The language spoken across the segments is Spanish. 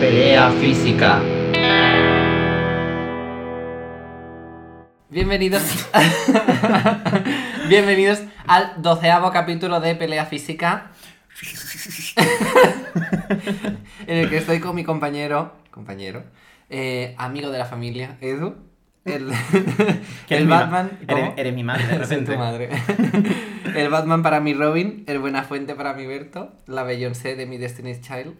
Pelea física. Bienvenidos. Bienvenidos al doceavo capítulo de Pelea Física. en el que estoy con mi compañero, compañero, eh, amigo de la familia, Edu. El, el mi Batman. Eres, mi madre, de repente. tu madre. el Batman para mi Robin, el Buenafuente para mi Berto, la Beyoncé de mi Destiny's Child.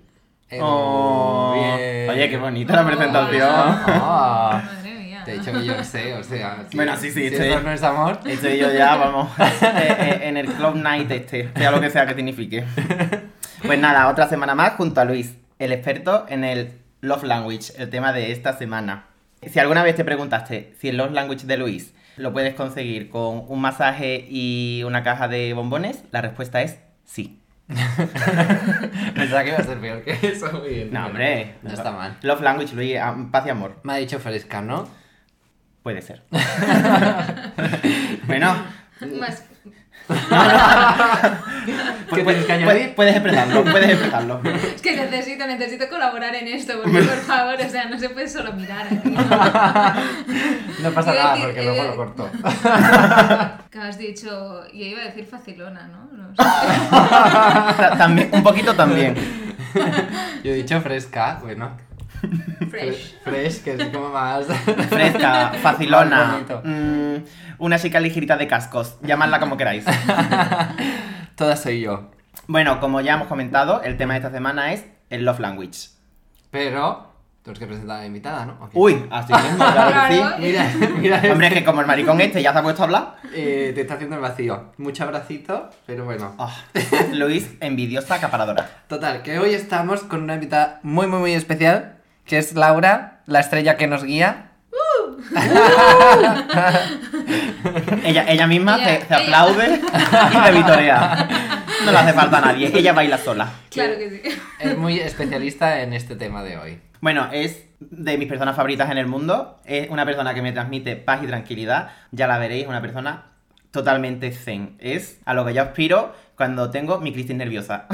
El- Oh, Bien. Oye, qué bonita la presentación. Madre mía. Te he dicho Beyoncé, o sea. si- Bueno, sí, sí, si estoy- esto no es amor. Estoy yo ya, vamos, eh, eh, en el Club Night este, sea lo que sea que signifique. Pues nada, otra semana más junto a Luis, el experto en el Love Language, el tema de esta semana. Si alguna vez te preguntaste si el Love Language de Luis lo puedes conseguir con un masaje y una caja de bombones, la respuesta es sí. Pensaba que iba a ser peor que eso. muy bien. No, hombre. No está mal. Love Language, Luis, am- paz y amor. Me ha dicho fresca, ¿no? Puede ser. bueno, Más- ¿Qué tienes que añadir? puedes, puedes expresarlo, puedes expresarlo. Es que necesito, necesito colaborar en esto, porque por favor, o sea, no se puede solo mirar aquí. No pasa nada decir- porque luego lo corto. Que has dicho, y iba a decir facilona, ¿no? No sé. Ta- También, un poquito también. Yo he dicho fresca, bueno. Fresh. Fresh, que es como más. Fresca, facilona, mm, una chica ligerita de cascos, llamadla como queráis. Toda soy yo. Bueno, como ya hemos comentado, el tema de esta semana es el love language. Pero. Tenemos que presentar a la invitada, ¿no? Uy, así mismo, claro que Claro. sí. Mira, mira. Hombre, es que como el maricón este ya se ha puesto a hablar. Eh, te está haciendo el vacío. Mucho abracito, pero bueno. Ah, Luis, envidiosa acaparadora. Total, que hoy estamos con una invitada muy, muy, muy especial, que es Laura, la estrella que nos guía. Ella, ella misma Ella- se, se ella. aplaude y se vitorea. No le hace falta a nadie, ella baila sola. Claro que sí. Es muy especialista en este tema de hoy. Bueno, es de mis personas favoritas en el mundo. Es una persona que me transmite paz y tranquilidad. Ya la veréis, una persona totalmente zen. Es a lo que yo aspiro cuando tengo mi crisis nerviosa.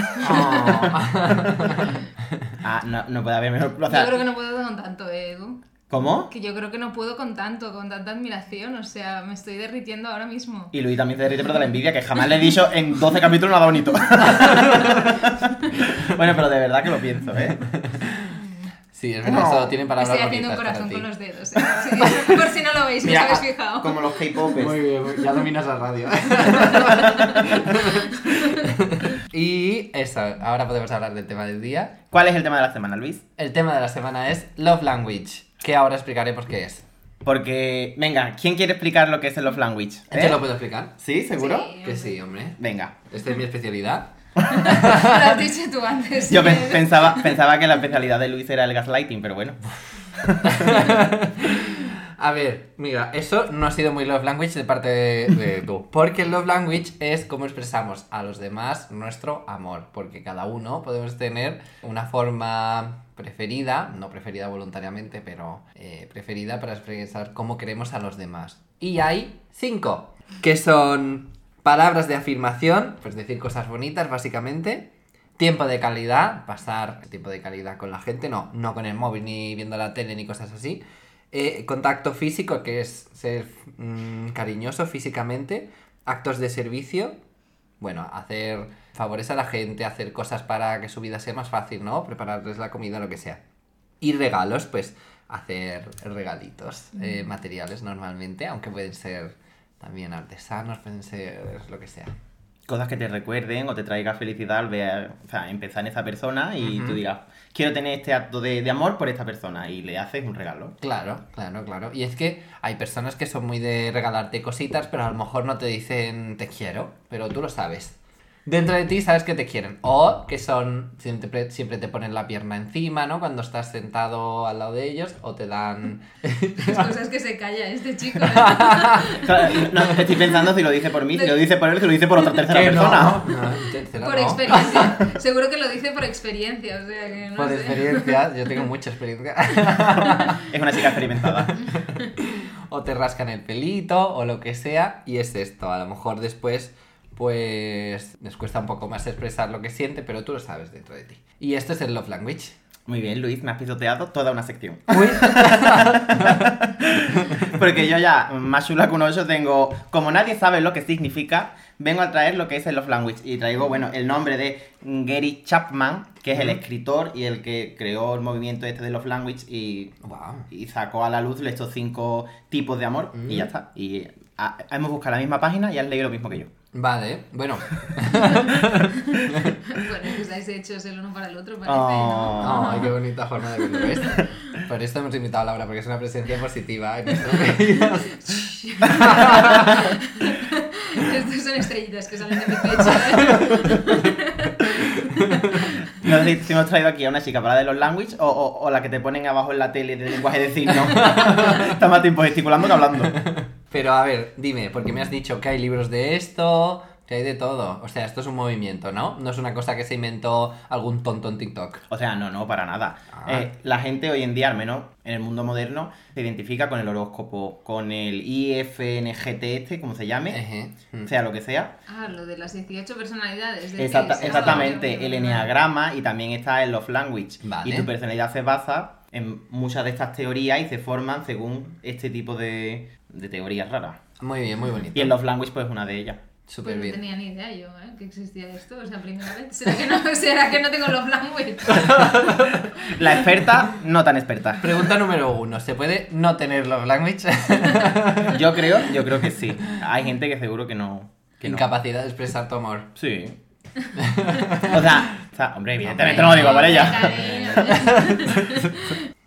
ah, no, no puede haber mejor. O sea, Yo creo que no puedo con tanto, eh, Edu. ¿Cómo? Que yo creo que no puedo con tanto, con tanta admiración. O sea, me estoy derritiendo ahora mismo. Y Luis también se derrite pero de la envidia, que jamás le he dicho en 12 capítulos nada bonito. bueno, pero de verdad que lo pienso, ¿eh? Sí, es verdad, solo tienen palabras Estoy haciendo un corazón para con los dedos. eh. Sí, Por si no lo veis, que os habéis fijado. como los K-popers. Muy bien, ya dominas la radio. y eso, ahora podemos hablar del tema del día. ¿Cuál es el tema de la semana, Luis? El tema de la semana es Love Language, que ahora explicaremos qué es. Porque, venga, ¿quién quiere explicar lo que es el love language? ¿Yo ¿Eh? lo puedo explicar? ¿Sí? ¿Seguro? Sí. Que sí, hombre. Venga. Esta es mi especialidad. Lo has dicho tú antes. Yo pe- pensaba, pensaba que la especialidad de Luis era el gaslighting, pero bueno. A ver, mira, eso no ha sido muy love language de parte de, de tú. Porque el love language es cómo expresamos a los demás nuestro amor. Porque cada uno podemos tener una forma preferida, no preferida voluntariamente, pero eh, preferida para expresar cómo queremos a los demás. Y hay cinco, que son palabras de afirmación, pues decir cosas bonitas básicamente. Tiempo de calidad, pasar tiempo de calidad con la gente, no, no con el móvil ni viendo la tele ni cosas así. Eh, contacto físico, que es ser mm, cariñoso físicamente. Actos de servicio, bueno, hacer favores a la gente, hacer cosas para que su vida sea más fácil, ¿no? Prepararles la comida, lo que sea. Y regalos, pues hacer regalitos eh, materiales normalmente, aunque pueden ser también artesanos, pueden ser lo que sea. Cosas que te recuerden o te traiga felicidad al ver, o sea, empezar en esa persona y Ujú. tú digas, quiero tener este acto de, de amor por esta persona y le haces un regalo. Claro, claro, claro. Y es que hay personas que son muy de regalarte cositas, pero a lo mejor no te dicen te quiero, pero tú lo sabes. Dentro de ti sabes que te quieren. O que son, siempre, siempre te ponen la pierna encima, ¿no? Cuando estás sentado al lado de ellos, o te dan... Las cosas que se calla este chico. ¿eh? No, estoy pensando si lo dice por mí, si lo dice por él, si lo dice por otra tercera persona. no, no, tercera Por no. experiencia. Seguro que lo dice por experiencia. O sea que no Por sé. experiencia, yo tengo mucha experiencia. Es una chica experimentada. o te rascan el pelito o lo que sea y es esto. A lo mejor después pues les cuesta un poco más expresar lo que siente, pero tú lo sabes dentro de ti. Y esto es el love language. Muy bien, Luis, me has pisoteado toda una sección. Uy. Porque yo ya, más chula que un ocho, tengo. Como nadie sabe lo que significa, vengo a traer lo que es el Love Language. Y traigo, bueno, el nombre de Gary Chapman, que es el escritor y el que creó el movimiento este de Love Language y, Wow. y sacó a la luz estos cinco tipos de amor. Y ya está. Y ah, hemos buscado la misma página y has leído lo mismo que yo. Vale, bueno. Bueno, que estáis hechos el uno para el otro, parece, Oh. Ay, qué bonita forma de verlo. Por esto hemos invitado a Laura, porque es una presencia positiva en nuestro. Estos son estrellitas que salen de mi pecho. ¿eh? No sé si hemos traído aquí a una chica para de los language o, o- o la que te ponen abajo en la tele de lenguaje de signos. Está más tiempo gesticulando que hablando. Pero a ver, dime, porque me has dicho que hay libros de esto, que hay de todo. O sea, esto es un movimiento, ¿no? No es una cosa que se inventó algún tonto en TikTok. O sea, no, no, para nada. Ah. Eh, la gente hoy en día, al menos en el mundo moderno, se identifica con el horóscopo, con el IFNGT este, como se llame. Mm. sea lo que sea. Ah, lo de las 18 personalidades. de Exacta- sí, exactamente, sí, el enneagrama y también está el love language. Vale. Y tu personalidad se basa en muchas de estas teorías y se forman según este tipo de, de teorías raras. Muy bien, muy bonito. Y el love language pues es una de ellas. Súper Pues no tenía ni idea yo, ¿eh? Que existía esto, o sea, primera vez. ¿Será que no, ¿será que no tengo los language? La experta, no tan experta. Pregunta número uno. ¿Se puede no tener love language? Yo creo, yo creo que sí. Hay gente que seguro que no. Que no. Incapacidad de expresar tu amor. Sí. O sea, o sea, hombre, evidentemente no lo digo por ella.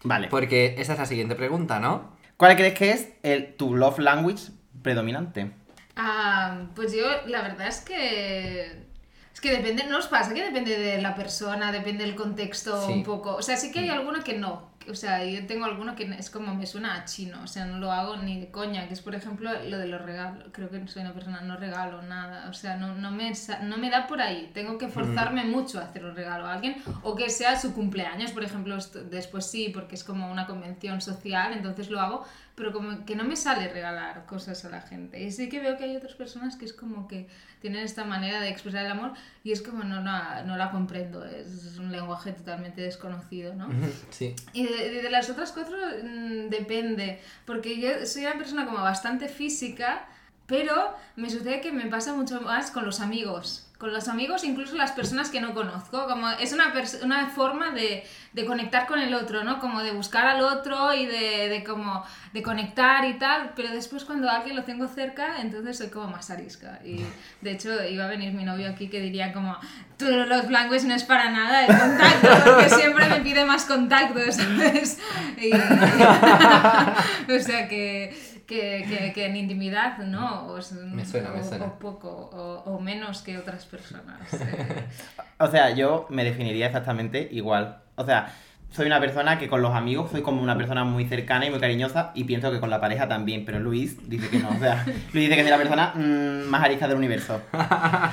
Vale. Porque esa es la siguiente pregunta, ¿no? ¿Cuál crees que es el, tu love language predominante? Ah, pues yo, la verdad es que. Es que depende, ¿no os pasa? Que depende de la persona, depende del contexto Sí. un poco. O sea, sí que hay alguno que no. O sea, yo tengo alguno que es como me suena a chino. O sea, no lo hago ni de coña. Que es, por ejemplo, lo de los regalos. Creo que soy una persona, no regalo nada. O sea, no, no, me, no me da por ahí. Tengo que forzarme mucho a hacer un regalo a alguien. O que sea su cumpleaños, por ejemplo. después sí, porque es como una convención social. Entonces lo hago. Pero como que no me sale regalar cosas a la gente. Y sí que veo que hay otras personas que es como que tienen esta manera de expresar el amor y es como no, la- no la comprendo. Es un lenguaje totalmente desconocido, ¿no? Sí. Y de, de- de las otras cuatro mm, depende, porque yo soy una persona como bastante física, pero me sucede que me pasa mucho más con los amigos. Con los amigos, incluso las personas que no conozco. Como es una, una forma de, de conectar con el otro, ¿no? Como de buscar al otro y de, de como de conectar y tal. Pero después cuando alguien lo tengo cerca, entonces soy como más arisca. Y de hecho iba a venir mi novio aquí que diría como, tú los blancos no es para nnada el contacto, porque siempre me pide más contacto, ¿sabes? Y- o sea que, que, que, que en intimidad, ¿no? O, es- Me suena, me o- suena. o poco, o, o menos que otras personas. eh. O sea, yo me definiría exactamente igual. O sea, soy una persona que con los amigos soy como una persona muy cercana y muy cariñosa y pienso que con la pareja también, pero Luis dice que no. O sea, Luis dice que soy la persona mm, más arisca del universo.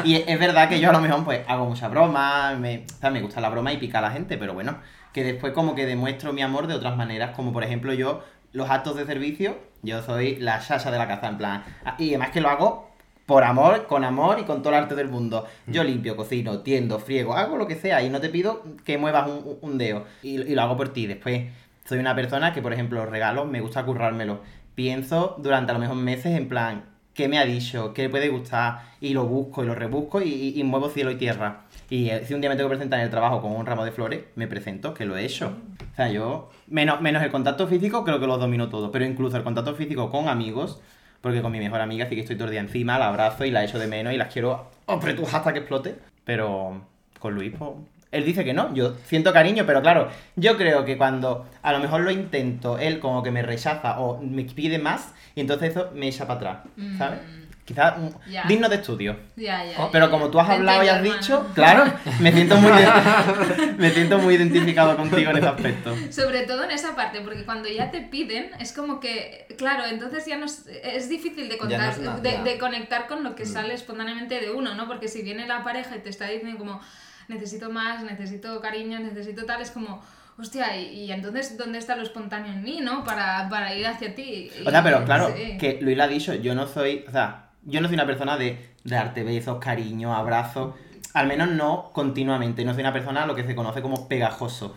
Y es verdad que yo a lo mejor pues hago mucha broma, me, o sea, me gusta la broma y pica a la gente, pero bueno, que después como que demuestro mi amor de otras maneras, como por ejemplo yo, los actos de servicio, yo soy la Sasha de la casa, en plan, ah, y además que lo hago por amor, con amor y con todo el arte del mundo. Yo limpio, cocino, tiendo, friego, hago lo que sea y no te pido que muevas un, un dedo y, y lo hago por ti. Después, soy una persona que, por ejemplo, los regalos me gusta currármelo. Pienso durante a lo mejor meses en plan, ¿qué me ha dicho? ¿Qué le puede gustar? Y lo busco y lo rebusco y, muevo cielo y tierra. Y eh, si un día me tengo que presentar en el trabajo con un ramo de flores, me presento, que lo he hecho. O sea, yo, menos, menos el contacto físico, creo que lo domino todo. Pero incluso el contacto físico con amigos, porque con mi mejor amiga sí que estoy todo encima, la abrazo y la echo de menos y las quiero apretujar hasta que explote. Pero con Luis, pues, él dice que no, yo siento cariño, pero claro, yo creo que cuando a lo mejor lo intento, él como que me rechaza o me pide más y entonces eso me echa para atrás, ¿sabes? Quizás mm, Ya. digno de estudio. Ya, ya. Oh, ya, Pero como tú has hablado y has dicho, claro, me siento muy me siento muy identificado contigo en ese aspecto. Sobre todo en esa parte, porque cuando ya te piden, es como que, claro, entonces ya no es, es difícil de, no contar, es nada, de, conectar con lo que sale espontáneamente de uno, ¿no? Porque si viene la pareja y te está diciendo como, necesito más, necesito cariño, necesito tal, es como, hostia, y, y entonces, ¿dónde está lo espontáneo en mí, ¿no? Para, para ir hacia ti. O sea, pero claro, sí. que Luis lo ha dicho, yo no soy, o sea, yo no soy una persona de darte besos, cariño, abrazos, al menos no continuamente, no soy una persona lo que se conoce como pegajoso.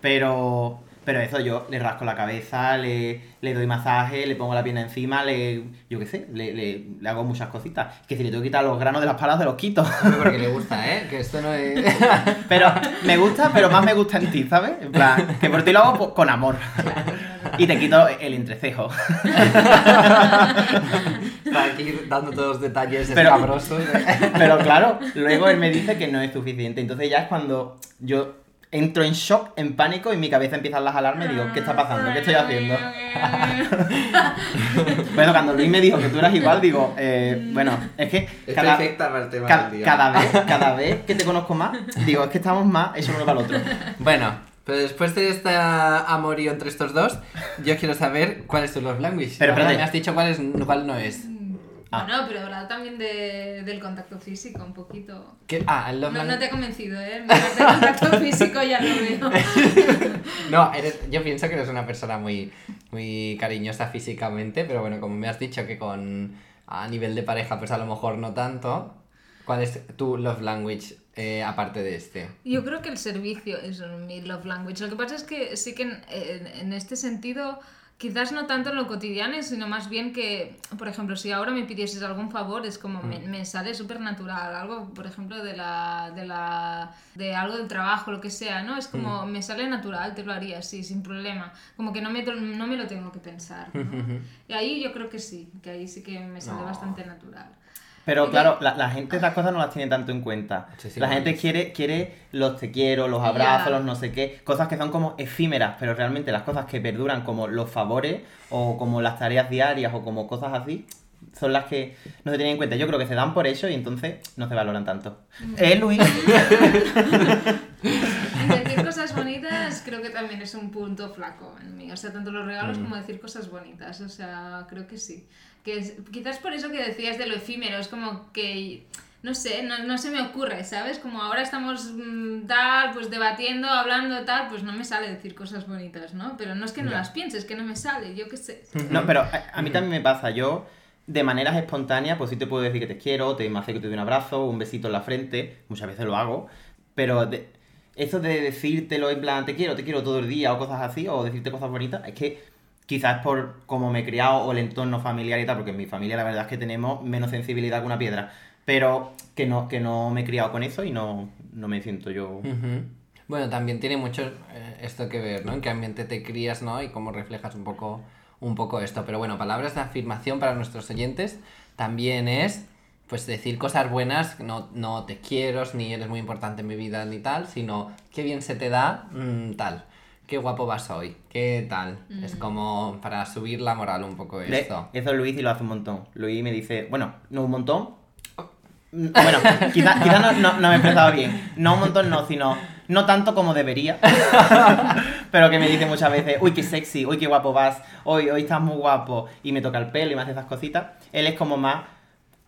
Pero, pero eso, yo le rasco la cabeza, le, le doy masaje, le pongo la pierna encima, le, yo qué sé, le, le, le hago muchas cositas. Que si le tengo que quitar los granos de las palas, se los quito. Porque le gusta, ¿eh? Que esto no es... Pero me gusta, pero más me gusta en ti, ¿sabes? En plan, que por ti lo hago con amor. Y te quito el entrecejo. Está aquí dando todos los detalles Pero- escabrosos. Pero claro, luego él me dice que no es suficiente. Entonces ya es cuando yo entro en shock, en pánico y mi cabeza empieza a alarme y digo, ¿qué está pasando? ¿Qué estoy haciendo? Bueno, cuando Luis me dijo que tú eras igual, digo, eh, bueno, es que cada, ca- cada vez, cada vez que te conozco más, digo, es que estamos más hechos uno para el otro. Bueno, pero después de este amorío entre estos dos, yo quiero saber cuál es tu love language. Pero, Ahora me has dicho cuál, es, cuál no es. Ah. Bueno, pero hablaba también de, del contacto físico un poquito. ¿Qué? Ah, el love No, no language. te he convencido, ¿eh? De contacto físico ya lo veo. No, eres, yo pienso que eres una persona muy, muy cariñosa físicamente, pero bueno, como me has dicho que con a nivel de pareja, pues a lo mejor no tanto. ¿Cuál es tu love language eh, aparte de este? Yo creo que el servicio es mi love language. Lo que pasa es que sí que en, en- en este sentido, quizás no tanto en lo cotidiano, sino más bien que, por ejemplo, si ahora me pidieses algún favor, es como me, me sale súper natural. Algo, por ejemplo, de la, de la de algo del trabajo, lo que sea, ¿no? Es como me sale natural, te lo haría así, sin problema. Como que no me, no me lo tengo que pensar. ¿no? Y ahí yo creo que sí, que ahí sí que me sale No. bastante natural. Pero claro, la, la gente esas cosas no las tiene tanto en cuenta. Sí, sí, la gente es. quiere, quiere los te quiero, los abrazos, los no sé qué, cosas que son como efímeras, pero realmente las cosas que perduran como los favores o como las tareas diarias o como cosas así, son las que no se tienen en cuenta. Yo creo que se dan por hecho y entonces no se valoran tanto. ¿Eh, Luis? Bonitas creo que también es un punto flaco en mí. O sea, tanto los Mm. regalos como decir cosas bonitas. O sea, creo que sí. Que es- quizás por eso que decías de lo efímero, es como que, no sé, no, no se me ocurre, ¿sabes? Como ahora estamos mm, tal, pues debatiendo, hablando tal, pues no me sale decir cosas bonitas, ¿no? Pero no es que no Ya. las pienses, que no me sale, yo qué sé. No, pero a, a mí también me pasa. Yo, de maneras espontáneas, pues sí te puedo decir que te quiero, te me hace que te doy un abrazo, un besito en la frente. Muchas veces lo hago. Pero de- eso de decírtelo en plan, te quiero, te quiero todo el día o cosas así, o decirte cosas bonitas, es que quizás por cómo me he criado o el entorno familiar y tal, porque en mi familia la verdad es que tenemos menos sensibilidad que una piedra. Pero que no, que no me he criado con eso y no, no me siento yo. Bueno, también tiene mucho eh, esto que ver, ¿no? En qué ambiente te crías, ¿no? Y cómo reflejas un poco, un poco esto. Pero bueno, palabras de afirmación para nuestros oyentes también es, pues decir cosas buenas, no, no te quiero, ni eres muy importante en mi vida, ni tal, sino qué bien se te da, mm, tal. Qué guapo vas hoy, qué tal. Es como para subir la moral un poco esto. eso Luis y lo hace un montón. Luis me dice, bueno, no un montón. Mm, Bueno, quizás quizá no, no- no me he expresado bien. No un montón, no, sino no tanto como debería. Pero que me dice muchas veces, uy, qué sexy, uy, qué guapo vas, hoy, hoy estás muy guapo. Y me toca el pelo y me hace esas cositas. Él es como más.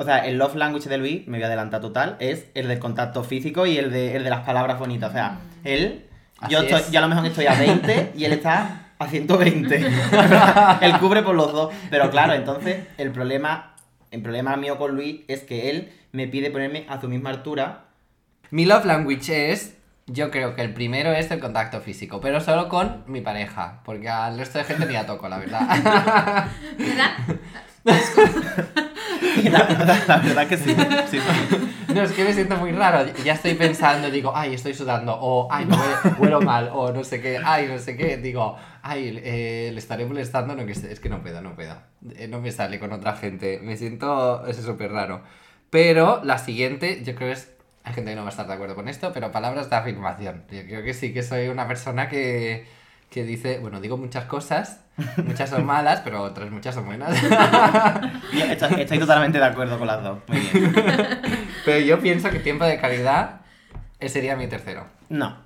O sea, el love language de Luis, me voy a adelantar total, es el del contacto físico y el de, el de las palabras bonitas. O sea, él, yo, estoy, es. yo a lo mejor estoy a 20 y él está a 120. él cubre por los dos. Pero claro, entonces el problema, el problema mío con Luis es que él me pide ponerme a su misma altura. Mi love language es, yo creo que el primero es el contacto físico, pero solo con mi pareja, porque al resto de gente ni a toco, la verdad. ¿Verdad? La, la- la verdad que sí. No, es que me siento muy raro. Ya estoy pensando, digo, ay, estoy sudando, o ay, me huelo mal, o no sé qué, ay, no sé qué. Digo, ay, eh, le estaré molestando, no, que es que no puedo, no puedo. Eh, no me sale con otra gente. Me siento, es súper raro. Pero la siguiente, yo creo es. Hay gente que no va a estar de acuerdo con esto, pero palabras de afirmación. Yo creo que sí que soy una persona que, que dice, bueno, digo muchas cosas, muchas son malas, pero otras muchas son buenas. Estoy totalmente de acuerdo con las dos. Muy bien. pero yo pienso que tiempo de calidad eh, sería mi tercero. No.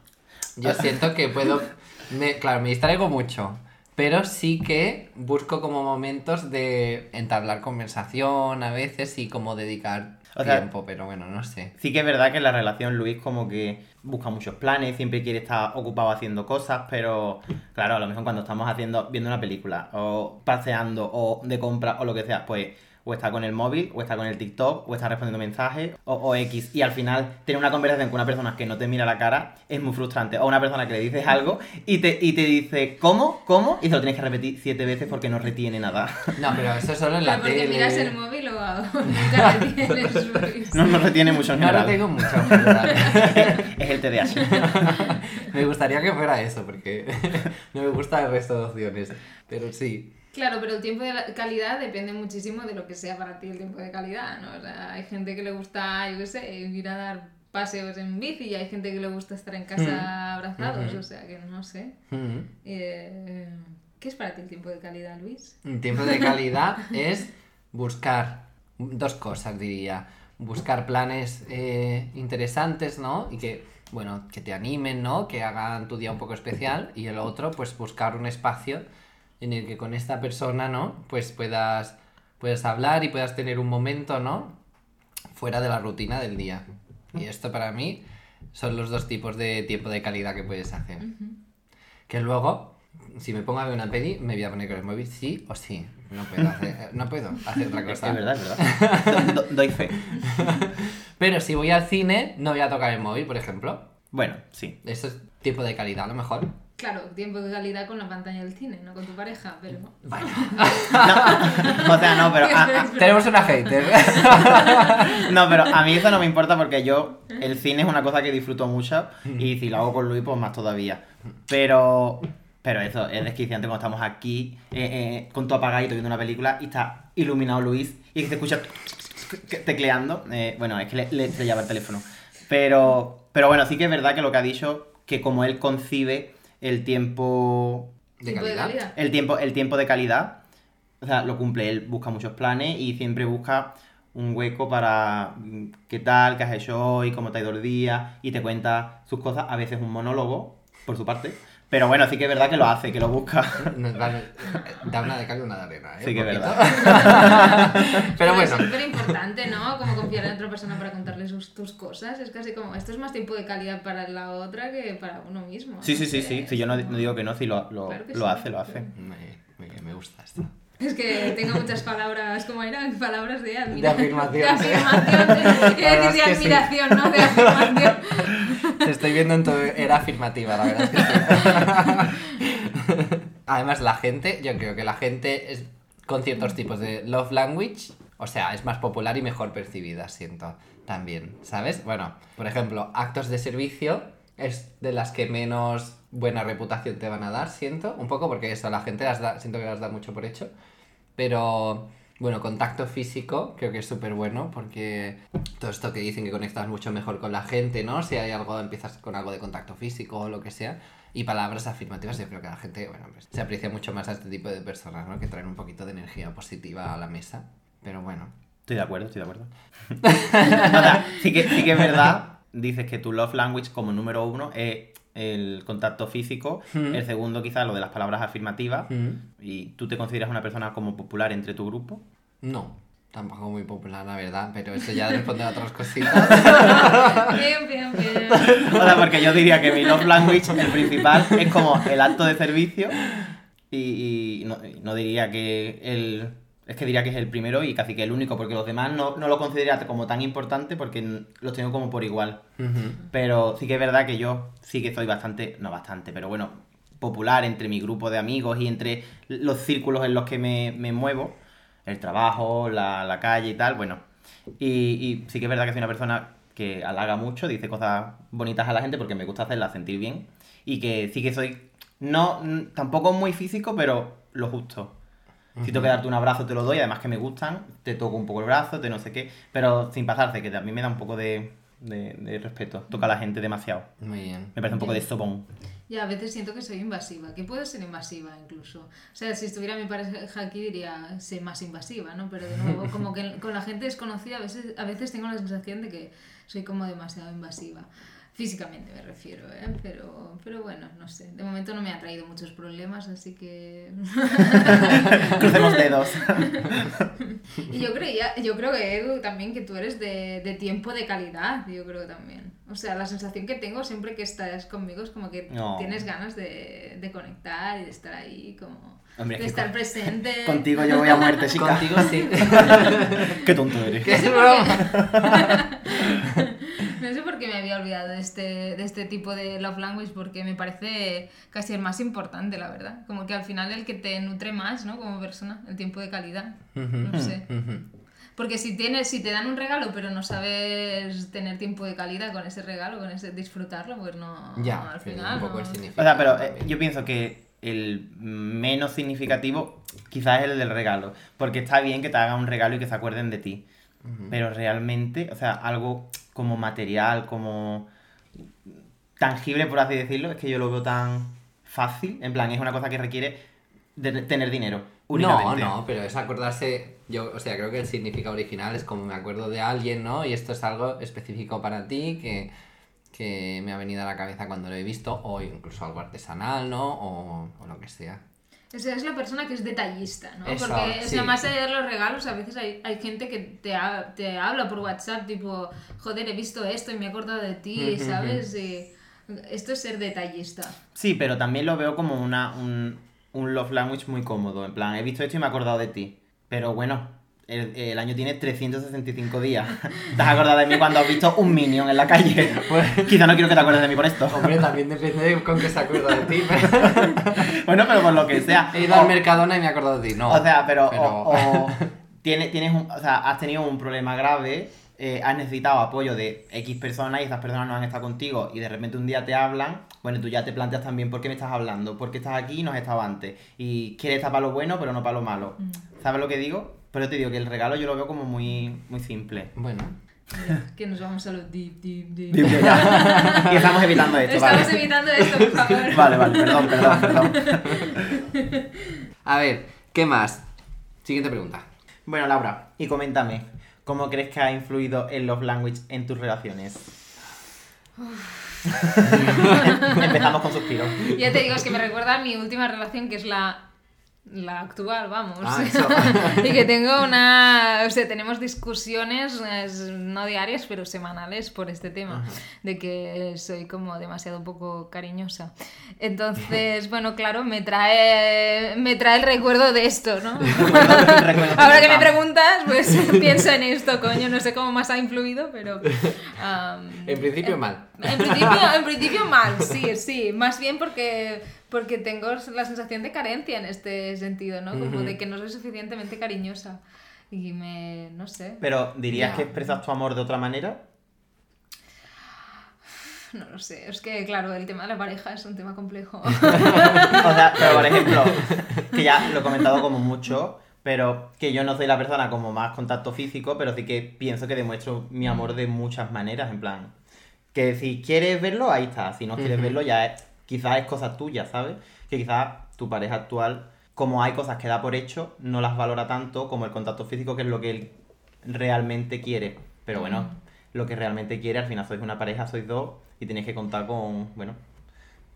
Yo siento que puedo. Me, claro, me distraigo mucho. Pero sí que busco como momentos de entablar conversación a veces y como dedicar O sea- tiempo, pero bueno, no sé. Sí que es verdad que en la relación Luis como que busca muchos planes, siempre quiere estar ocupado haciendo cosas, pero claro, a lo mejor cuando estamos haciendo, viendo una película, o paseando, o de compra, o lo que sea, pues o está con el móvil, o está con el TikTok, o está respondiendo mensajes, o, o X. Y al final, tener una conversación con una persona que no te mira la cara es muy frustrante. O una persona que le dices algo y te, y te dice, ¿cómo? ¿Cómo? Y te lo tienes que repetir siete veces porque no retiene nada. No, pero eso solo en la porque tele. miras el móvil o a- nunca le tienes Luis. No, no retiene mucho en No general. tengo mucho, en es el TDAH. Me gustaría que fuera eso, porque no me gusta el resto de opciones. Pero sí. Claro, pero el tiempo de calidad depende muchísimo de lo que sea para ti el tiempo de calidad, ¿no? O sea, hay gente que le gusta, yo qué sé, ir a dar paseos en bici y hay gente que le gusta estar en casa abrazados, Ujú. o sea, que no sé. Mm. Eh, ¿Qué es para ti el tiempo de calidad, Luis? Un tiempo de calidad es buscar dos cosas, diría. Buscar planes eh, interesantes, ¿no? Y que, bueno, que te animen, ¿no? Que hagan tu día un poco especial. Y el otro, pues buscar un espacio en el que con esta persona, ¿no? Pues puedas, puedas hablar y puedas tener un momento, ¿no? Fuera de la rutina del día. Y esto para mí son los dos tipos de tiempo de calidad que puedes hacer. Que luego, si me pongo a ver una peli, me voy a poner con el móvil sí o sí. No puedo hacer, no puedo hacer otra Es cosa. verdad, es verdad. Do- do- doy fe. Pero si voy al cine, no voy a tocar el móvil, por ejemplo. Bueno, sí. Eso es tiempo de calidad, a lo mejor. Claro, tiempo de calidad con la pantalla del cine, no con tu pareja, pero... Vaya. No, o sea, no, pero a, a- Tenemos una hater. no, pero a mí eso no me importa porque yo el cine es una cosa que disfruto mucho y si lo hago con Luis pues más todavía. Pero pero eso es desquiciante cuando estamos aquí eh, eh, con tu apagadito viendo una película y está iluminado Luis y que se escucha tecleando. Eh, bueno, es que le, le estrellaba el teléfono. Pero pero bueno, sí que es verdad que lo que ha dicho que como él concibe el tiempo De calidad. el tiempo, el tiempo de calidad, o sea, lo cumple. Él busca muchos planes y siempre busca un hueco para mm, qué tal, qué has hecho hoy, cómo te ha ido el día, y te cuenta sus cosas, a veces un monólogo, por su parte. Pero bueno, sí que es verdad que lo hace, que lo busca. Nos Da una de cal y una de arena, ¿eh? Sí que es verdad. Pero bueno. Es súper importante, ¿no? Como confiar en otra persona para contarle sus, tus cosas. Es casi como, esto es más tiempo de calidad para la otra que para uno mismo. Sí, sí, sí, sí. Sí, yo no, no digo que no, sí, lo, lo, Claro que lo sí. hace, lo hace. Me, me- me gusta esto. Es que tengo muchas palabras, ¿cómo eran? Palabras de De admiración. afirmación. De afirmación. Iba a La verdad decir de es sí. admiración, ¿no? De afirmación. Te estoy viendo en tu era afirmativa, la verdad. es que sí. Además, la gente, yo creo que la gente es con ciertos tipos de love language, o sea, es más popular y mejor percibida, siento, también, ¿sabes? Bueno, por ejemplo, actos de servicio es de las que menos buena reputación te van a dar, siento, un poco porque eso, la gente las da, siento que las da mucho por hecho, pero bueno, contacto físico creo que es súper bueno porque todo esto que dicen que conectas mucho mejor con la gente, ¿no? Si hay algo, empiezas con algo de contacto físico o lo que sea. Y palabras afirmativas, yo creo que la gente, bueno, pues, se aprecia mucho más a este tipo de personas, ¿no? Que traen un poquito de energía positiva a la mesa. Pero bueno. Estoy de acuerdo, estoy de acuerdo. sea, sí que, sí que es verdad, dices que tu love language como número uno es el contacto físico, Mm. el segundo quizás lo de las palabras afirmativas, Mm. y tú te consideras una persona como popular entre tu grupo. No, tampoco muy popular, la verdad, pero eso ya responde a otras cositas. Bien, bien, bien. O sea, porque yo diría que mi love language, el principal, es como el acto de servicio, y, y no, y no diría que el... Es que diría que es el primero y casi que el único, porque los demás no, no lo considero como tan importante porque los tengo como por igual. Ujú. Pero sí que es verdad que yo sí que soy bastante, no bastante, pero bueno, popular entre mi grupo de amigos y entre los círculos en los que me, me muevo, el trabajo, la, la calle y tal, bueno. Y, y sí que es verdad que soy una persona que halaga mucho, dice cosas bonitas a la gente porque me gusta hacerla sentir bien. Y que sí que soy, no, tampoco muy físico, pero lo justo. Si tengo que darte un abrazo te lo doy, además que me gustan, te toco un poco el brazo, te no sé qué, pero sin pasarse, que a mí me da un poco de, de, de respeto. Toca a la gente demasiado. Muy bien. Me parece un poco de sopón. Ya, a veces siento que soy invasiva, que puedo ser invasiva incluso. O sea, si estuviera mi pareja aquí diría, sé más invasiva, ¿no? Pero de nuevo, como que con la gente desconocida a veces, a veces tengo la sensación de que soy como demasiado invasiva. Físicamente me refiero, ¿eh? Pero, pero bueno, no sé. De momento no me ha traído muchos problemas, así que... Crucemos dedos. y yo, creía, yo creo que Edu también que tú eres de, de tiempo de calidad, yo creo también. O sea, la sensación que tengo siempre que estás conmigo es como que No. tienes ganas de, de conectar y de estar ahí, como... Hombre, de estar con- presente. Contigo yo voy a muerte, chica. Contigo sí. Qué tonto eres. ¿Qué broma? No sé por qué me había olvidado de este, de este tipo de love language porque me parece casi el más importante, la verdad. Como que al final el que te nutre más, ¿no? Como persona, el tiempo de calidad. No sé. Porque si tienes, si te dan un regalo pero no sabes tener tiempo de calidad con ese regalo, con ese disfrutarlo, pues no. Ya, al final. un poco no. el O significado. sea, pero eh, yo pienso que el menos significativo quizás es el del regalo. Porque está bien que te hagan un regalo y que se acuerden de ti. Pero realmente, o sea, algo como material, como tangible, por así decirlo, es que yo lo veo tan fácil. En plan, es una cosa que requiere de tener dinero. No, no, pero es acordarse, yo, o sea, creo que el significado original es como me acuerdo de alguien, ¿no? Y esto es algo específico para ti que, que me ha venido a la cabeza cuando lo he visto, o incluso algo artesanal, ¿no? O, o lo que sea. O sea, es la persona que es detallista, ¿no? Porque o sí. sea, más allá de los regalos, a veces hay, hay gente que te, ha- te habla por WhatsApp, tipo, joder, he visto esto y me he acordado de ti, ¿sabes? Y esto es ser detallista. Sí, pero también lo veo como una, un, un love language muy cómodo. En plan, he visto esto y me he acordado de ti. Pero bueno, el, el año tiene 365 días. ¿Te has acordado de mí cuando has visto un minion en la calle? Quizá no quiero que te acuerdes de mí por esto. Hombre, también depende de con qué se acuerda de ti. pero- Bueno, pero por lo que sea. He ido al Mercadona y me he acordado de ti, no. O sea, pero, pero- o, o tiene- tienes un, o sea, has tenido un problema grave, eh, has necesitado apoyo de X personas y esas personas no han estado contigo y de repente un día te hablan, bueno, tú ya te planteas también por qué me estás hablando, por qué estás aquí y no has estado antes. Y quieres estar para lo bueno, pero no para lo malo. ¿Sabes lo que digo? Pero te digo que el regalo yo lo veo como muy, muy simple. Bueno, que nos vamos a lo deep, deep, deep. y estamos evitando esto, Estamos ¿vale? evitando esto, por favor. Vale, vale, perdón, perdón, perdón. a ver, ¿qué más? Siguiente pregunta. Bueno, Laura, y coméntame, ¿cómo crees que ha influido el love language en tus relaciones? Empezamos con suspiros. Ya te digo, es que me recuerda a mi última relación, que es la, la actual, vamos. Ah, y que tengo una... O sea, tenemos discusiones, es, no diarias, pero semanales por este tema, de que soy como demasiado poco cariñosa. Entonces, bueno, claro, me trae, me trae el recuerdo de esto, ¿no? Ahora que me preguntas, pues pienso en esto, coño, no sé cómo más ha influido, pero... am, En principio mal. en principio, en principio mal, sí, sí. Más bien porque, porque tengo la sensación de carencia en este sentido, ¿no? Como Ujú. de que no soy suficientemente cariñosa. Y me... no sé. Pero, ¿dirías Ya. que expresas tu amor de otra manera? No lo sé. Es que, claro, el tema de la pareja es un tema complejo. O sea, pero por ejemplo, que ya lo he comentado como mucho, pero que yo no soy la persona como más contacto físico, pero sí que pienso que demuestro mi amor de muchas maneras, en plan. Que si quieres verlo, ahí está. Si no quieres Ujú. verlo, ya es, quizás es cosa tuya, ¿sabes? Que quizás tu pareja actual, como hay cosas que da por hecho, no las valora tanto como el contacto físico, que es lo que él realmente quiere. Pero bueno, lo que realmente quiere, al final sois una pareja, sois dos, y tenéis que contar con, bueno,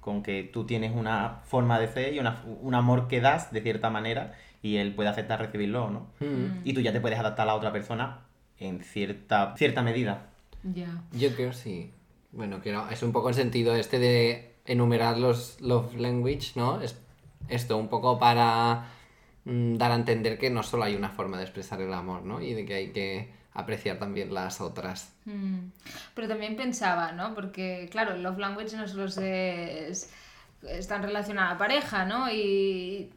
con que tú tienes una forma de ser y una- un amor que das de cierta manera y él puede aceptar recibirlo o no. Mm. Y tú ya te puedes adaptar a la otra persona en cierta, cierta medida. ya. Yo creo sí. Bueno, que no, es un poco el sentido este de enumerar los love language, ¿no? Es esto un poco para mm, dar a entender que no solo hay una forma de expresar el amor, ¿no? Y de que hay que apreciar también las otras. Mm. Pero también pensaba, ¿no? Porque, claro, el love language no solo es, está en relación a pareja, ¿no? Y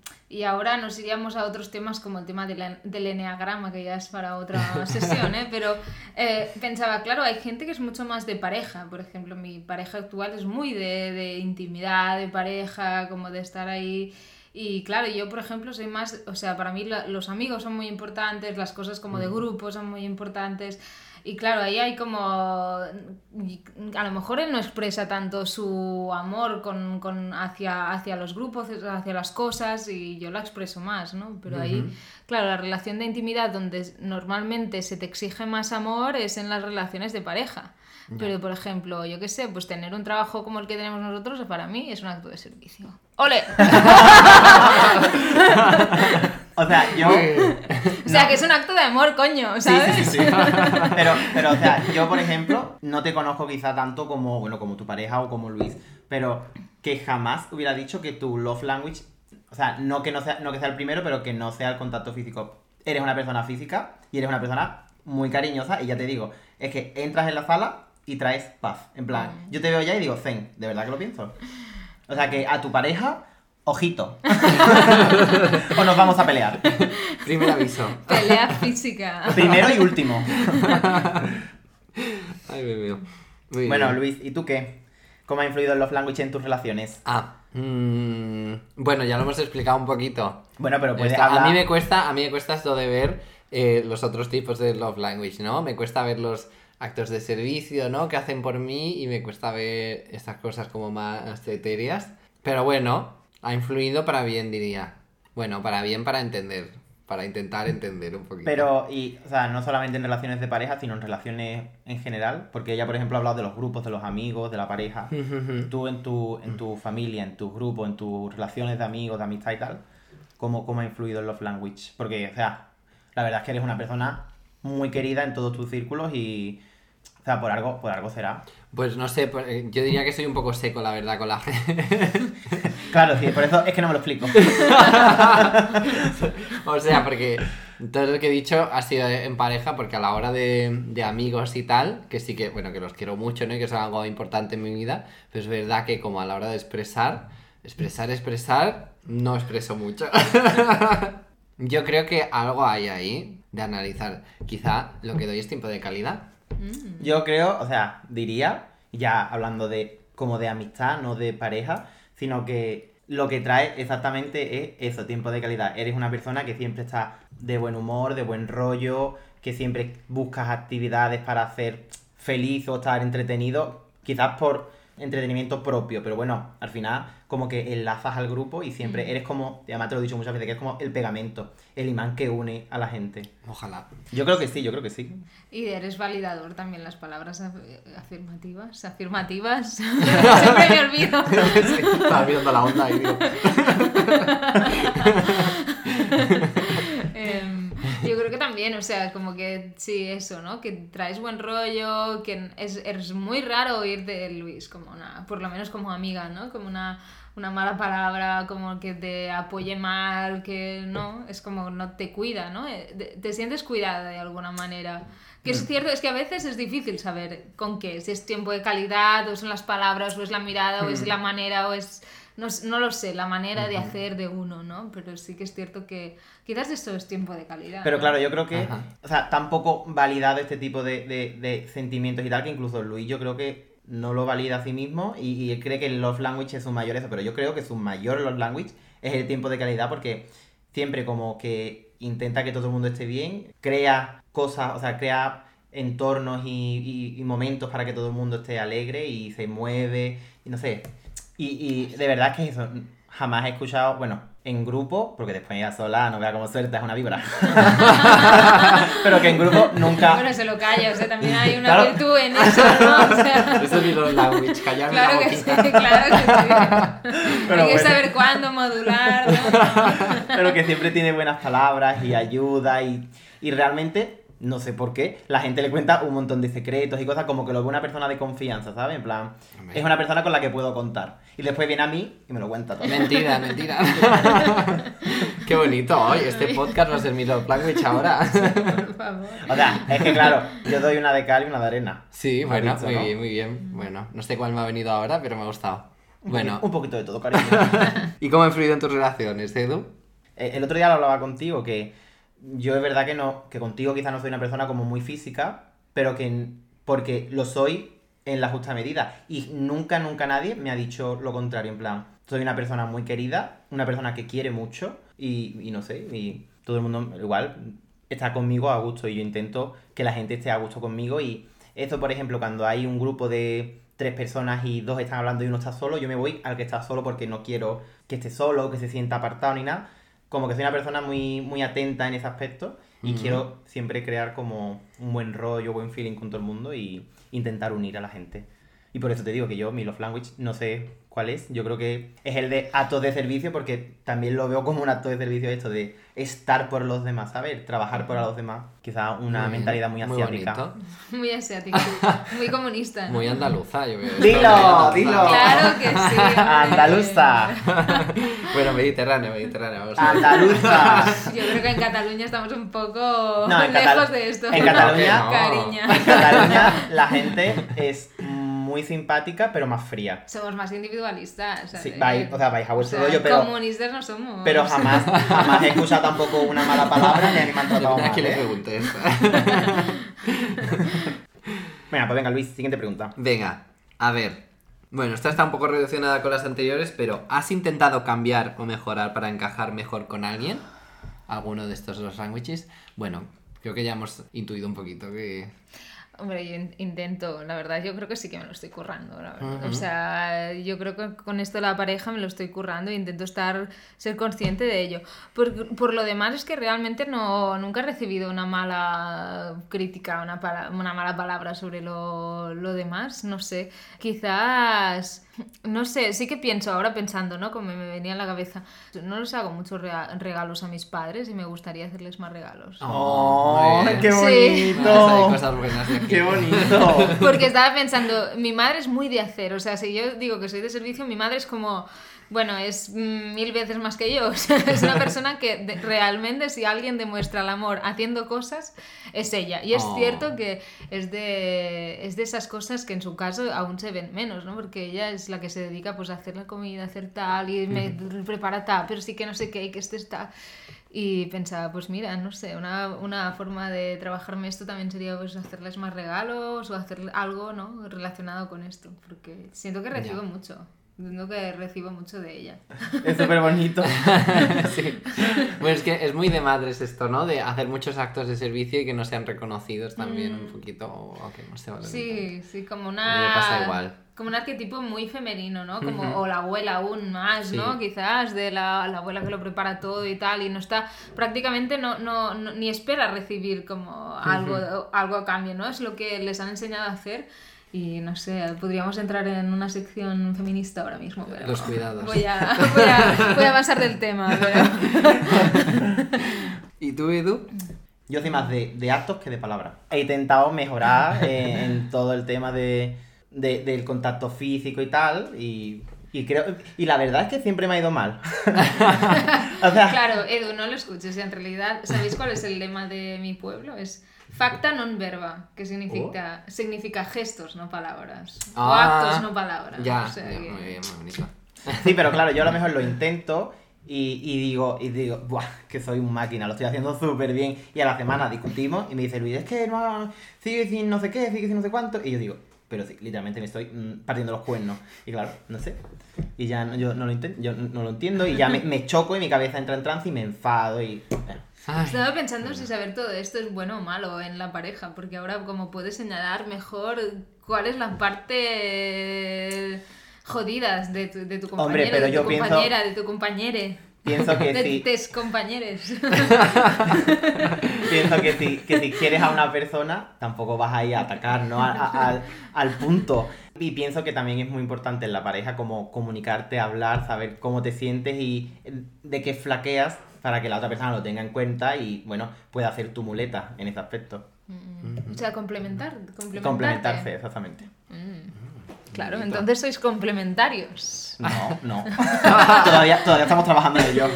ahora nos iríamos a otros temas como el tema del, en- del enneagrama, que ya es para otra sesión, ¿eh? Pero eh, pensaba, claro, hay gente que es mucho más de pareja. Por ejemplo, mi pareja actual es muy de, de intimidad, de pareja, como de estar ahí. Y claro, yo por ejemplo soy más, o sea, para mí la- los amigos son muy importantes, las cosas como de grupo son muy importantes. Y claro, ahí hay como... A lo mejor él no expresa tanto su amor con, con hacia, hacia los grupos, hacia las cosas, y yo la expreso más, ¿no? Pero ahí, claro, la relación de intimidad donde normalmente se te exige más amor es en las relaciones de pareja. Pero, por ejemplo, yo qué sé, pues tener un trabajo como el que tenemos nosotros, para mí es un acto de servicio. ¡Ole! O sea, yo. O sea, que es un acto de amor, coño, ¿sabes? Sí, sí, sí, sí. Pero, pero, o sea, yo, por ejemplo, no te conozco quizá tanto como, bueno, como tu pareja o como Luis, pero que jamás hubiera dicho que tu love language, o sea, no que no sea, no que sea el primero, pero que no sea el contacto físico. Eres una persona física y eres una persona muy cariñosa y ya te digo, es que entras en la sala y traes paz. En plan, yo te veo ya y digo, zen, de verdad que lo pienso. O sea, que a tu pareja ojito. o nos vamos a pelear. Primer aviso. Pelea física. Primero y último. Ay, mío. Muy bueno, bien. Luis, ¿y tú qué? ¿Cómo ha influido el love language en tus relaciones? Ah, mm, bueno, ya lo hemos explicado un poquito. Bueno, pero puedes Está- hablar... A mí me cuesta, a mí me cuesta esto de ver eh, los otros tipos de love language, ¿no? Me cuesta ver los actos de servicio, ¿no? Que hacen por mí y me cuesta ver estas cosas como más etéreas. Pero bueno, ha influido para bien, diría. Bueno, para bien, para entender, para intentar entender un poquito. Pero, y, o sea, no solamente en relaciones de pareja, sino en relaciones en general. Porque ella, por ejemplo, ha hablado de los grupos, de los amigos, de la pareja. Tú en tu, en tu familia, en tu grupo, en tus relaciones de amigos, de amistad y tal, ¿cómo, cómo ha influido el love language? Porque, o sea, la verdad es que eres una persona muy querida en todos tus círculos y, o sea, por algo, por algo será. Pues no sé, pues, eh, yo diría que soy un poco seco, la verdad, con la gente. Claro, sí, por eso es que no me lo explico. o sea, porque todo lo que he dicho ha sido en pareja, porque a la hora de, de amigos y tal, que sí que, bueno, que los quiero mucho, ¿no? Y que son algo importante en mi vida, pero es verdad que como a la hora de expresar, expresar, expresar, no expreso mucho. Yo creo que algo hay ahí de analizar. Quizá lo que doy es tiempo de calidad. Yo creo, o sea, diría, ya hablando de como de amistad, no de pareja, sino que lo que trae exactamente es eso, tiempo de calidad. Eres una persona que siempre está de buen humor, de buen rollo, que siempre buscas actividades para hacer feliz o estar entretenido, quizás por entretenimiento propio, pero bueno, al final como que enlazas al grupo y siempre eres como, y además te lo he dicho muchas veces, que es como el pegamento, el imán que une a la gente. Ojalá. Yo creo que sí, yo creo que sí. Y eres validador también las palabras af- afirmativas. Afirmativas. Siempre me olvido. Estaba viendo la onda y digo. Em, yo creo que también, o sea, como que sí, eso, ¿no? Que traes buen rollo, que es, es muy raro oír de Luis como una, por lo menos como amiga, ¿no? Como una, una mala palabra, como que te apoye mal, que no, es como no te cuida, ¿no? Eh, de- Te sientes cuidada de alguna manera. Que es cierto, es que a veces es difícil saber con qué, si es tiempo de calidad, o son las palabras, o es la mirada, o es la manera, o es... No, s- no lo sé, la manera de hacer de uno, ¿no? Pero sí que es cierto que quizás eso es tiempo de calidad. Pero ¿no? claro, yo creo que, Ajá. o sea, tampoco validado este tipo de, de- de sentimientos y tal, que incluso Luis yo creo que no lo valida a sí mismo y, y cree que el love language es su mayor eso, pero yo creo que su mayor love language es el tiempo de calidad porque siempre como que intenta que todo el mundo esté bien, crea cosas, o sea, crea entornos y, y- y momentos para que todo el mundo esté alegre y se mueve, y no sé. Y, y de verdad que eso, jamás he escuchado, bueno, en grupo, porque después ya sola, no vea cómo suelta, es una víbora. Pero que en grupo nunca... Bueno, se lo calla, o sea, también hay una Claro. virtud en eso, ¿no? O sea, Eso es mi love language, callarme claro la que sí, claro que sí. Pero hay que saber cuándo modular, ¿no? pero que siempre tiene buenas palabras y ayuda y, y realmente, no sé por qué, la gente le cuenta un montón de secretos y cosas como que lo ve una persona de confianza, ¿sabes? En plan, es una persona con la que puedo contar. Y después viene a mí y me lo cuenta todo. Mentira, mentira. Qué bonito hoy. Este podcast va a ser mi love language ahora. Por favor. O sea, es que claro, yo doy una de cal y una de arena. Sí, bueno, dicho, muy ¿no? bien, muy bien. Bueno, no sé cuál me ha venido ahora, pero me ha gustado. Un Bueno, poqui- un poquito de todo, cariño. ¿y cómo ha influido en tus relaciones, Edu? Eh, El otro día lo hablaba contigo, que yo es verdad que no, que contigo quizás no soy una persona como muy física, pero que porque lo soy en la justa medida. Y nunca, nunca nadie me ha dicho lo contrario, en plan, soy una persona muy querida, una persona que quiere mucho, y, y no sé, y todo el mundo igual estar conmigo a gusto y yo intento que la gente esté a gusto conmigo y eso, por ejemplo, cuando hay un grupo de tres personas y dos están hablando y uno está solo, yo me voy al que está solo porque no quiero que esté solo, que se sienta apartado ni nada. Como que soy una persona muy, muy atenta en ese aspecto y quiero siempre crear como un buen rollo, buen feeling con todo el mundo y intentar unir a la gente. Y por eso te digo que yo, mi love language, no sé cuál es. Yo creo que es el de actos de servicio porque también lo veo como un acto de servicio esto de estar por los demás, ¿sabes? Trabajar por los demás. Quizá una Muy mentalidad muy asiática. bonito. Muy asiático, muy comunista. ¿no? Muy andaluza, yo creo. Dilo, dilo. Claro que sí. Andaluza. bueno, Mediterráneo, Mediterráneo. vamos a ver. Andaluza. Yo creo que en Cataluña estamos un poco No, lejos de esto. en Cataluña, No. Cariño. en Cataluña la gente es muy simpática pero más fría. Somos más individualistas. Sí, vais, o sea, vais a O vuestro sea, rollo, pero, Comunistas no somos. pero jamás, jamás he escuchado tampoco una mala palabra ni a mí me han tratado mal, que le ¿eh? pregunté esta. Venga, pues venga Luis, siguiente pregunta. Venga, a ver. Bueno, esta está un poco relacionada con las anteriores, pero ¿has intentado cambiar o mejorar para encajar mejor con alguien? ¿Alguno de estos dos sándwiches? Bueno, creo que ya hemos intuido un poquito que... Hombre, yo in- intento, la verdad, yo creo que sí que me lo estoy currando, la verdad. Ujú. O sea, yo creo que con esto de la pareja me lo estoy currando e intento estar, ser consciente de ello. Por, por lo demás es que realmente no, nunca he recibido una mala crítica, una, pala- una mala palabra sobre lo, lo demás, no sé. Quizás, no sé, sí que pienso, ahora pensando, ¿no? Como me venía en la cabeza, no les hago muchos regalos a mis padres y me gustaría hacerles más regalos. ¡Oh, qué Sí. Bueno, hay bonito! cosas buenas de. ¡Qué bonito! Porque estaba pensando, mi madre es muy de hacer, o sea, si yo digo que soy de servicio, mi madre es como, bueno, es mm, mil veces más que yo, o sea, es una persona que de- realmente si alguien demuestra el amor haciendo cosas, es ella. Y es Oh. cierto que es de, es de esas cosas que en su caso aún se ven menos, ¿no? Porque ella es la que se dedica pues a hacer la comida, a hacer tal, y me prepara tal, pero sí que no sé qué, y que este está... Y pensaba, pues mira, no sé, una, una forma de trabajarme esto también sería pues hacerles más regalos o hacer algo, ¿no? Relacionado con esto, porque siento que recibo mucho, siento que recibo mucho de ella. Es súper bonito. Sí. Bueno, es que es muy de madres esto, ¿no? De hacer muchos actos de servicio y que no sean reconocidos también un poquito, o que no se valoren Sí, sí, como una... me pasa igual. Como un arquetipo muy femenino, ¿no? Como, Ujú. O la abuela aún más, Sí. ¿no? Quizás de la, la abuela que lo prepara todo y tal, y no está, prácticamente no, no, no- ni espera recibir como algo, algo a cambio, ¿no? Es lo que les han enseñado a hacer. Y no sé, podríamos entrar en una sección feminista ahora mismo, pero Los cuidados. Voy a, voy a, voy a pasar del tema, pero... ¿Y tú, Edu? Yo soy más de, de actos que de palabras. He intentado mejorar eh, en todo el tema de, de- del contacto físico y tal. Y, y creo. Y la verdad es que siempre me ha ido mal. o sea, Claro, Edu, no lo escuches. En realidad, ¿sabéis cuál es el lema de mi pueblo? Es facta non verba, que significa, significa gestos, no palabras. o Ah, actos, no palabras. Ya, O sea ya, que- muy bien, muy bonito. sí, pero claro, yo a lo mejor lo intento. Y, y digo, y digo, Buah, que soy un máquina, lo estoy haciendo súper bien. Y a la semana discutimos y me dice Luis, es que no, sigue sin no sé qué, sigue sin no sé cuánto. Y yo digo, pero sí, literalmente me estoy mm, partiendo los cuernos. Y claro, no sé. Y ya no, yo no lo intento, yo no lo entiendo y ya me, me choco y mi cabeza entra en trance y me enfado y... bueno. Ay, Estaba pensando si saber todo esto es bueno o malo en la pareja, porque ahora como puedes señalar mejor cuál es la parte jodidas de tu, de tu compañero, Hombre, pero de tu yo pienso- compañera, de tu compañere, Pienso que de si, tes compañeres. pienso que si, que si quieres a una persona, tampoco vas a ir a atacar, ¿no? A- a- al, al punto. Y pienso que también es muy importante en la pareja como comunicarte, hablar, saber cómo te sientes y de qué flaqueas para que la otra persona lo tenga en cuenta y, bueno, pueda hacer tu muleta en ese aspecto. o sea, complementar. Complementarse, exactamente. Claro, Bonito. entonces sois complementarios. No, no. todavía, todavía estamos trabajando en ello.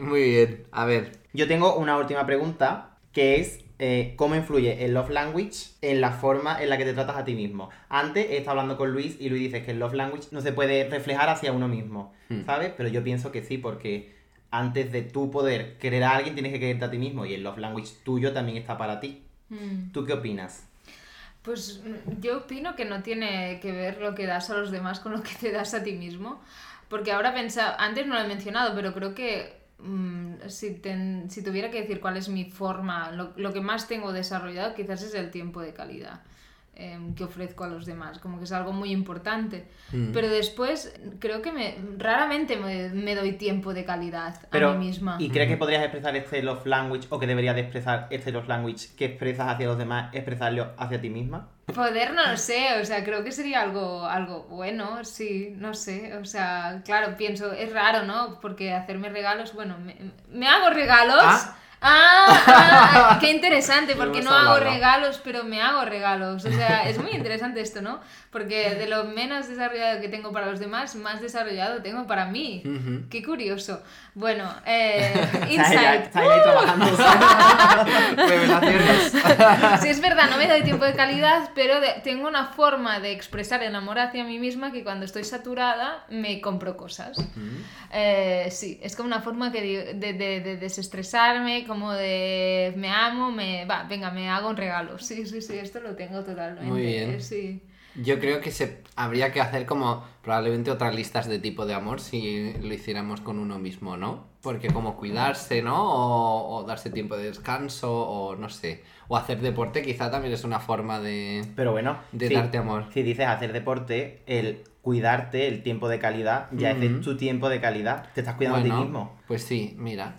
Muy bien, a ver. Yo tengo una última pregunta que es eh, ¿cómo influye el love language en la forma en la que te tratas a ti mismo? Antes he estado hablando con Luis y Luis dice que el love language no se puede reflejar hacia uno mismo, Hmm. ¿sabes? Pero yo pienso que sí, porque antes de tú poder querer a alguien tienes que quererte a ti mismo y el love language tuyo también está para ti. Mm. ¿Tú qué opinas? Pues mm, yo opino que no tiene que ver lo que das a los demás con lo que te das a ti mismo. Porque ahora pensaba, antes no lo he mencionado, pero creo que mm, si, ten- si tuviera que decir cuál es mi forma, lo, lo que más tengo desarrollado quizás es el tiempo de calidad em, que ofrezco a los demás, como que es algo muy importante. Mm. Pero después creo que me, raramente me, me doy tiempo de calidad Pero, a mí misma. ¿y crees que podrías expresar este love language o que deberías de expresar este love language que expresas hacia los demás, expresarlo hacia ti misma? Poder no lo sé, o sea, creo que sería algo, algo bueno, sí, no sé, o sea, claro, pienso, es raro, ¿no? Porque hacerme regalos, bueno, me, me hago regalos. Ah. Ah, ah, qué interesante, porque no hago regalos, pero me hago regalos. O sea, es muy interesante esto, ¿no? Porque de lo menos desarrollado que tengo para los demás, más desarrollado tengo para mí. Qué curioso. Bueno, eh, insight. está ella ahí trabajando. Revelaciones. Sí, es verdad, no me doy tiempo de calidad, pero de- tengo una forma de expresar el amor hacia mí misma que cuando estoy saturada me compro cosas. Eh, sí, es como una forma que de- de desestresarme, como de me amo, me va, venga, me hago un regalo. Sí, sí, sí, esto lo tengo totalmente. Muy bien. Sí. Yo creo que se habría que hacer como probablemente otras listas de tipo de amor si lo hiciéramos con uno mismo, ¿no? Porque como cuidarse, ¿no? O, o darse tiempo de descanso, o no sé. O hacer deporte quizá también es una forma de... Pero bueno, De si- darte amor. Si dices hacer deporte, el cuidarte, el tiempo de calidad, ya Ujú. es tu tiempo de calidad. Te estás cuidando a Bueno, ti mismo. Pues sí, mira.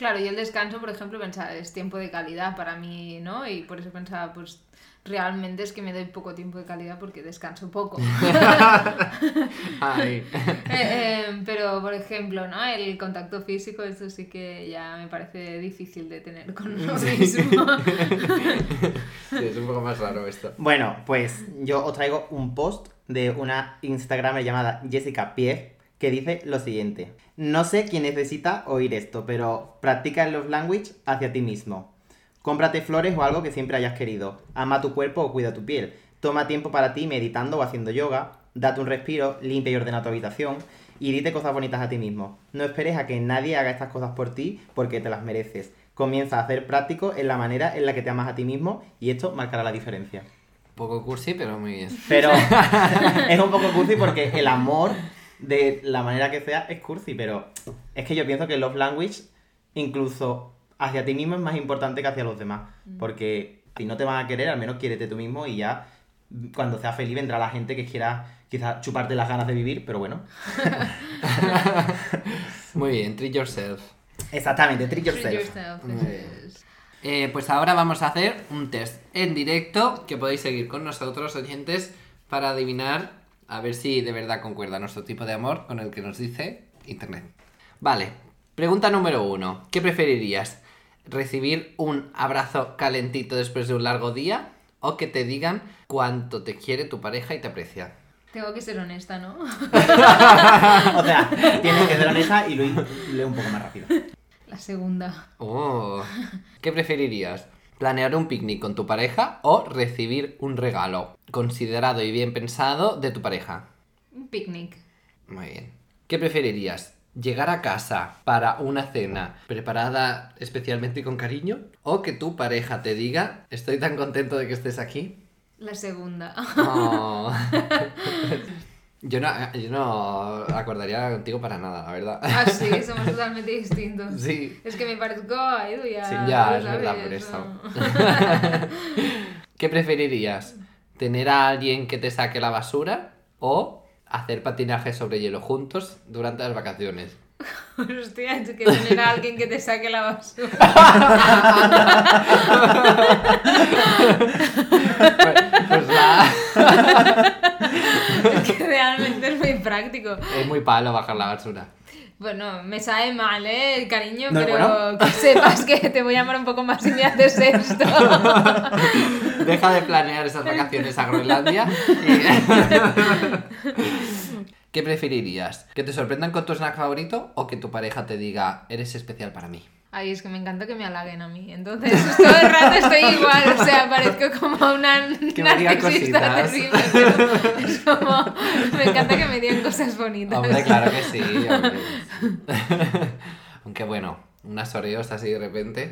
Claro, y el descanso, por ejemplo, pensaba, es tiempo de calidad para mí, ¿no? Y por eso pensaba, pues realmente es que me doy poco tiempo de calidad porque descanso poco. Ay. Eh, eh, pero, por ejemplo, ¿no? El contacto físico, eso sí que ya me parece difícil de tener con uno Sí. mismo. Sí, es un poco más raro esto. Bueno, pues yo os traigo un post de una Instagramer llamada Jessica Pierre que dice lo siguiente. No sé quién necesita oír esto, pero practica el love language hacia ti mismo. Cómprate flores o algo que siempre hayas querido. Ama tu cuerpo o cuida tu piel. Toma tiempo para ti meditando o haciendo yoga. Date un respiro, limpia y ordena tu habitación. Y dite cosas bonitas a ti mismo. No esperes a que nadie haga estas cosas por ti porque te las mereces. Comienza a hacer práctico en la manera en la que te amas a ti mismo y esto marcará la diferencia. Poco cursi, pero muy bien. Pero es un poco cursi porque el amor, de la manera que sea, es cursi. Pero es que yo pienso que el love language, incluso hacia ti mismo, es más importante que hacia los demás. Porque si no te van a querer, al menos quiérete tú mismo y ya cuando seas feliz vendrá la gente que quiera quizás chuparte las ganas de vivir, pero bueno. Muy bien, treat yourself. Exactamente, treat Treat yourself. Eh, pues ahora vamos a hacer un test en directo que podéis seguir con nosotros, oyentes, para adivinar a ver si de verdad concuerda nuestro tipo de amor con el que nos dice Internet. Vale, pregunta número uno. ¿Qué preferirías? ¿Recibir un abrazo calentito después de un largo día? ¿O que te digan cuánto te quiere tu pareja y te aprecia? Tengo que ser honesta, ¿no? o sea, tienes que ser honesta y lo lee un poco más rápido. La segunda. Oh, ¿Qué preferirías? ¿Planear un picnic con tu pareja o recibir un regalo considerado y bien pensado de tu pareja? Un picnic. Muy bien. ¿Qué preferirías? ¿Llegar a casa para una cena preparada especialmente y con cariño? ¿O que tu pareja te diga, estoy tan contento de que estés aquí? La segunda. Oh. Yo no, yo no acordaría contigo para nada, la verdad. Ah, sí, somos totalmente distintos. Sí. Es que me parezco a Edu ya. Sí, ya, es verdad, por ¿no? ¿Qué preferirías? ¿Tener a alguien que te saque la basura o hacer patinaje sobre hielo juntos durante las vacaciones? Hostia, es que tener a alguien que te saque la basura. Pues la... Es que realmente es muy práctico. Es muy palo bajar la basura. Bueno, me sabe mal, ¿eh? Cariño, No, pero bueno. que sepas que te voy a amar un poco más si me haces esto. Deja de planear esas vacaciones a Groenlandia. y- ¿Qué preferirías? ¿Que te sorprendan con tu snack favorito o que tu pareja te diga, eres especial para mí? Ay, es que me encanta que me halaguen a mí. Entonces, todo el rato estoy igual. O sea, parezco como una narcisista terrible. Pero es como... Me encanta que me digan cosas bonitas. Hombre, claro que sí. hombre. Aunque bueno, unas oreos así de repente.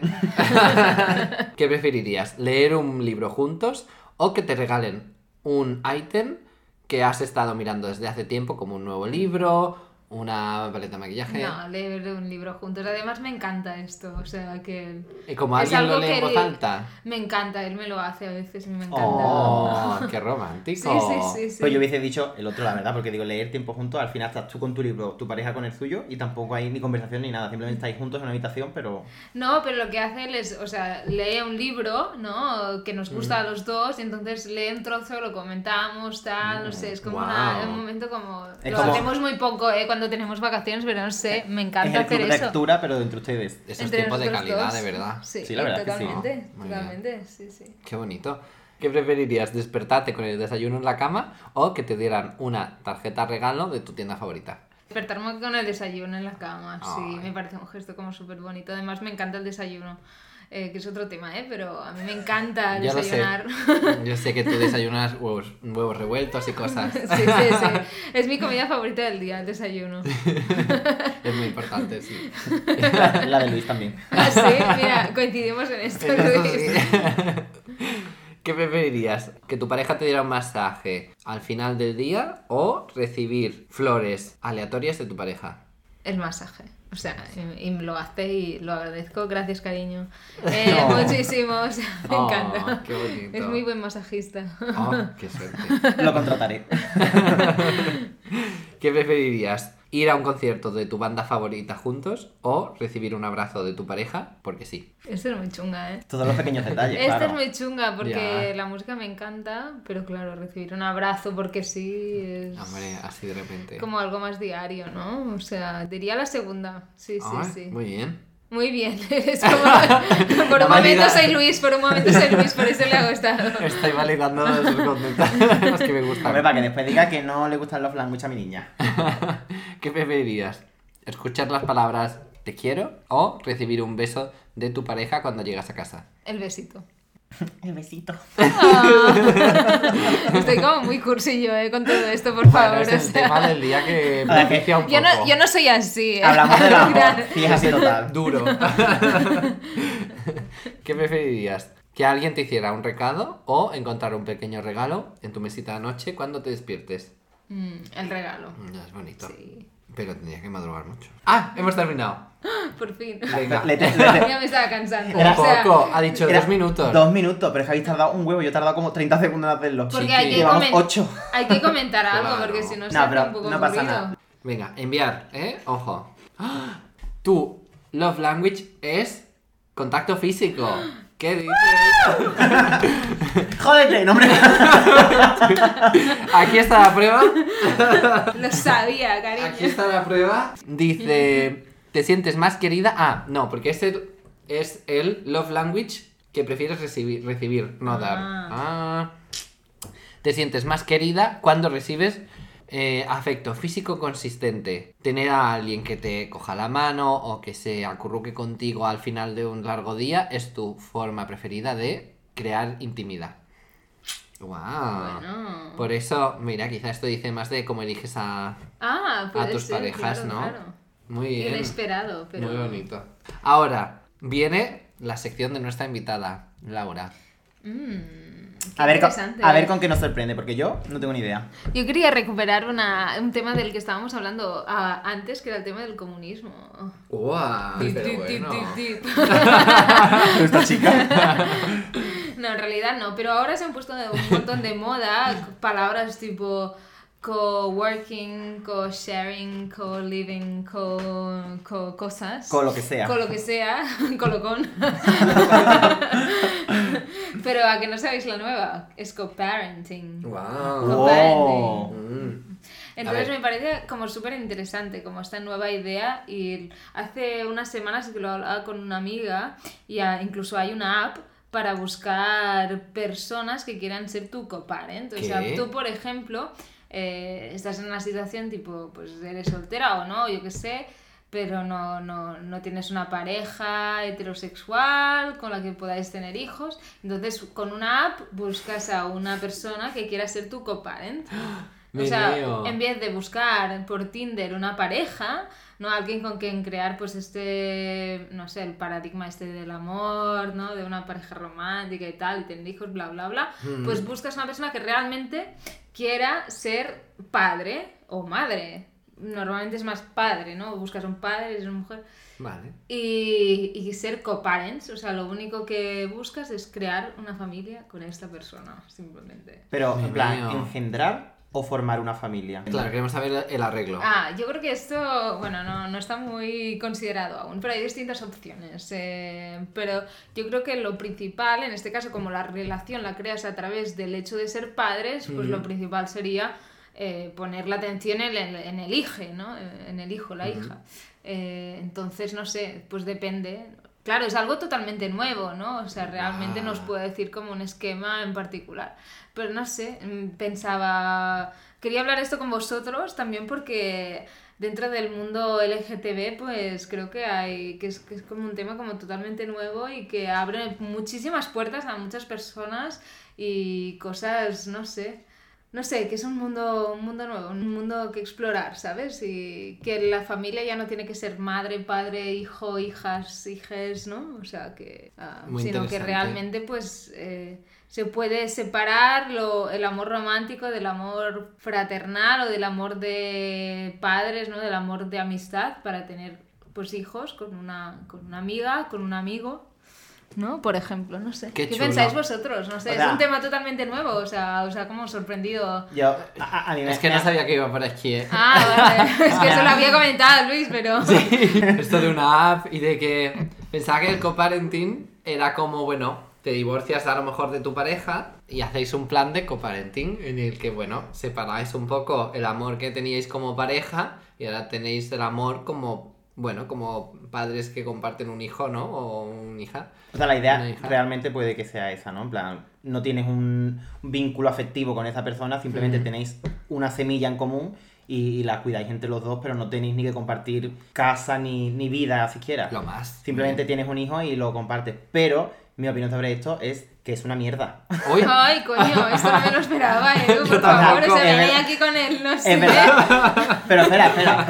¿Qué preferirías? ¿Leer un libro juntos o que te regalen un ítem que has estado mirando desde hace tiempo, como un nuevo libro, una paleta de maquillaje. No, leer un libro juntos. Además me encanta esto, o sea que... Y como es alguien lo algo lee en que voz alta. Me encanta, él me lo hace a veces y me encanta. Oh, qué Sí, romántico. sí, sí, sí. Pues yo hubiese dicho el otro, la verdad, porque digo, leer tiempo juntos, al final estás tú con tu libro, tu pareja con el suyo, y tampoco hay ni conversación ni nada, simplemente estáis juntos en una habitación, pero... No, pero lo que hace él es, o sea, lee un libro, ¿no? Que nos gusta a los dos y entonces lee un trozo, lo comentamos, tal, no sé, es como una- Guau. un momento como... Es lo como- hacemos muy poco, ¿eh? Cuando tenemos vacaciones, pero no sé, me Es encanta el hacer club de eso. lectura, pero entre ustedes. Esos Entre tiempos de calidad, dos. de verdad. Sí, Sí, la verdad que sí. totalmente, Muy bien. totalmente, sí, sí. Qué bonito. ¿Qué preferirías? ¿Despertarte con el desayuno en la cama o que te dieran una tarjeta regalo de tu tienda favorita? Despertarme con el desayuno en la cama, sí, Ay. me parece un gesto como súper bonito. Además me encanta el desayuno, eh, que es otro tema, ¿eh? Pero a mí me encanta Ya lo sé. desayunar. Yo sé que tú desayunas huevos, huevos revueltos y cosas. sí, sí, sí. Es mi comida favorita del día, el desayuno. Es muy importante, sí. la de Luis también. Ah, sí, mira, coincidimos en esto. Eso Luis. sí. ¿Qué preferirías? ¿Que tu pareja te diera un masaje al final del día o recibir flores aleatorias de tu pareja? El masaje. O sea, y, y lo hace y lo agradezco. Gracias, cariño. Eh, Oh. Muchísimo, o sea, me Oh, encanta. qué bonito. Es muy buen masajista. Oh, qué suerte. Lo contrataré. ¿Qué preferirías? ¿Ir a un concierto de tu banda favorita juntos o recibir un abrazo de tu pareja? Porque sí. Esto es muy chunga, ¿eh? Todos los pequeños detalles, Esta claro. es muy chunga porque Ya. la música me encanta, pero claro, recibir un abrazo porque sí es Hombre, así de repente. como algo más diario, ¿no? O sea, diría la segunda. Sí, sí, Ay, sí. Muy bien. Muy bien. Es como, por un momento soy Luis, por un momento soy Luis, por eso le hago esta. Estoy validando sus conductas, las que me gustan. Hombre, para que después diga que no le gustan los language a mi niña. ¿Qué preferirías? ¿Escuchar las palabras te quiero o recibir un beso de tu pareja cuando llegas a casa? El besito. El besito. Estoy como muy cursillo eh, con todo esto, por Bueno, favor. es o el sea. tema del día que propicia un poco. yo, no, yo no soy así. eh. Hablamos del amor. Claro. Sí, es así total. Duro. ¿Qué preferirías? ¿Que alguien te hiciera un recado o encontrar un pequeño regalo en tu mesita de noche cuando te despiertes? Mm, el regalo. Mm, es bonito. Sí. Pero tendría que madrugar mucho. ¡Ah! Hemos terminado. Por fin. Venga. Le- le- le- ya me estaba cansando. Un o sea, poco. Ha dicho Era dos minutos. Dos minutos, pero es que habéis tardado un huevo, yo he tardado como 30 segundos en hacerlo. Porque Chiqui. hay que, Llevamos comen- ocho. hay que comentar algo, Claro. porque si no, No, se hace pero un poco no pasa aburrido. nada. Venga, enviar, ¿eh? Ojo. ¡Ah! Tu love language es contacto físico. ¿Qué dices? Jódete, no hombre. Aquí está la prueba. Lo sabía, cariño. Aquí está la prueba. Dice, ¿te sientes más querida? Ah, no, porque es el, es el love language que prefieres recibir, recibir no dar. Ah. Te sientes más querida cuando recibes eh, afecto físico consistente. Tener a alguien que te coja la mano o que se acurruque contigo al final de un largo día es tu forma preferida de crear intimidad. ¡Wow! Bueno. Por eso, mira, quizá esto dice más de cómo eliges a, Ah, a tus ser, parejas, claro, ¿no? claro. Muy bien. Inesperado, pero... Muy bonito. Ahora, viene la sección de nuestra invitada, Laura. Mm, qué A ver, con, a ver con qué nos sorprende, porque yo no tengo ni idea. Yo quería recuperar una, un tema del que estábamos hablando ah, antes, que era el tema del comunismo. ¡Guau! Bueno. Esta chica. No, en realidad no, pero ahora se han puesto un montón de moda palabras tipo co-working, co-sharing, co-living, co, co cosas. Con lo que sea. Con lo que sea, colocón. Pero a que no sabéis la nueva, es co-parenting. Wow. Mm. Entonces me parece como súper interesante como esta nueva idea y hace unas semanas que lo hablaba con una amiga y incluso hay una app para buscar personas que quieran ser tu coparent. O sea, tú, por ejemplo, eh, estás en una situación tipo, pues eres soltera o no, yo qué sé, pero no, no, no tienes una pareja heterosexual con la que podáis tener hijos. Entonces, con una app buscas a una persona que quiera ser tu coparent. O sea, en vez de buscar por Tinder una pareja, ¿no? Alguien con quien crear pues este, no sé, el paradigma este del amor, ¿no? De una pareja romántica y tal, y tener hijos, bla, bla, bla. Mm. Pues buscas una persona que realmente quiera ser padre o madre normalmente es más padre, ¿no? Buscas un padre, eres una mujer. Vale. Y, y ser co-parents, o sea, lo único que buscas es crear una familia con esta persona, simplemente. Pero, Mi en plan, mío. engendrar o formar una familia. Claro, queremos saber el arreglo. Ah, yo creo que esto, bueno, no, no está muy considerado aún, pero hay distintas opciones. eh, pero yo creo que lo principal, en este caso, como la relación la creas a través del hecho de ser padres, pues lo principal sería eh, poner la atención en el, en el hijo, ¿no? En el hijo, la hija. Eh, entonces, no sé, pues depende. Claro, es algo totalmente nuevo, ¿no? O sea, realmente Ah. nos puede decir como un esquema en particular. Pero no sé, mm, pensaba... Quería hablar esto con vosotros también porque dentro del mundo LGTB pues creo que hay que es, que es como un tema como totalmente nuevo y que abre muchísimas puertas a muchas personas y cosas, no sé, no sé, que es un mundo, un mundo nuevo, un mundo que explorar, ¿sabes? Y que la familia ya no tiene que ser madre, padre, hijo, hijas, hijes, ¿no? O sea, que... ah, sino que realmente pues eh, se puede separar lo- el amor romántico del amor fraternal o del amor de padres, ¿no? Del amor de amistad para tener pues hijos con una, con una amiga, con un amigo. ¿No? Por ejemplo, no sé. Qué ¿Qué, chulo. pensáis vosotros? No sé, O es un tema totalmente nuevo, o sea, os ha como sorprendido. Yo, a, a- a mí me Es que no sabía que iba por aquí, ¿eh? Ah, vale. es que se lo había comentado Luis, pero. Esto de una app y de que pensaba que el coparenting era como, bueno, te divorcias a lo mejor de tu pareja y hacéis un plan de coparenting en el que, bueno, separáis un poco el amor que teníais como pareja y ahora tenéis el amor como, bueno, como padres que comparten un hijo, ¿no? O una hija. O sea, la idea realmente puede que sea esa, ¿no? En plan, no tienes un vínculo afectivo con esa persona, simplemente tenéis una semilla en común y, y la cuidáis entre los dos, pero no tenéis ni que compartir casa ni, ni vida siquiera. Lo más. Simplemente tienes un hijo y lo compartes. Pero mi opinión sobre esto es que es una mierda. Uy, Ay, coño, esto no me lo esperaba, Edu, por Yo favor. O tampoco. sea, Es venía aquí con él, no sé. Es verdad. Pero espera, espera,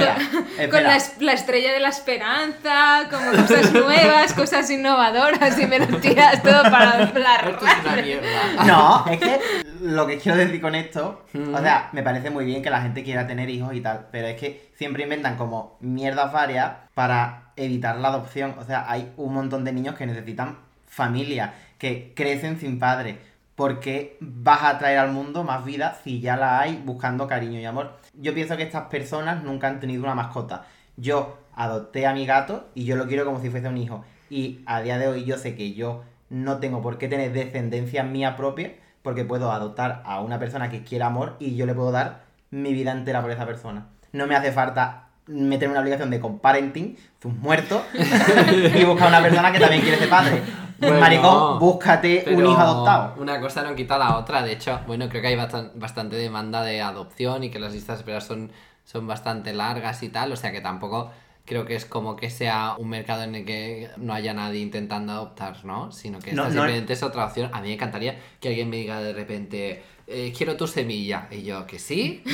espera. Con la estrella de la esperanza, como cosas nuevas, cosas innovadoras y me lo tiras todo para hablar. esto es una mierda. No, es que lo que quiero decir con esto, Mm. o sea, me parece muy bien que la gente quiera tener hijos y tal, pero es que siempre inventan como mierdas varias para evitar la adopción. O sea, hay un montón de niños que necesitan familia, que crecen sin padre. ¿Por qué vas a traer al mundo más vida si ya la hay buscando cariño y amor? Yo pienso que estas personas nunca han tenido una mascota. Yo adopté a mi gato y yo lo quiero como si fuese un hijo. Y a día de hoy yo sé que yo no tengo por qué tener descendencia mía propia porque puedo adoptar a una persona que quiera amor y yo le puedo dar mi vida entera por esa persona. No me hace falta meterme una obligación de comparenting, un muerto, y buscar una persona que también quiere ser padre. Bueno, Maricón, búscate un hijo adoptado. Una cosa no quita la otra. De hecho, bueno, creo que hay bastan- bastante demanda de adopción y que las listas de espera son, son bastante largas y tal. O sea que tampoco creo que es como que sea un mercado en el que no haya nadie intentando adoptar, ¿no? Sino que No, esta no- simplemente es otra opción. A mí me encantaría que alguien me diga de repente, eh, quiero tu semilla. Y yo, que sí.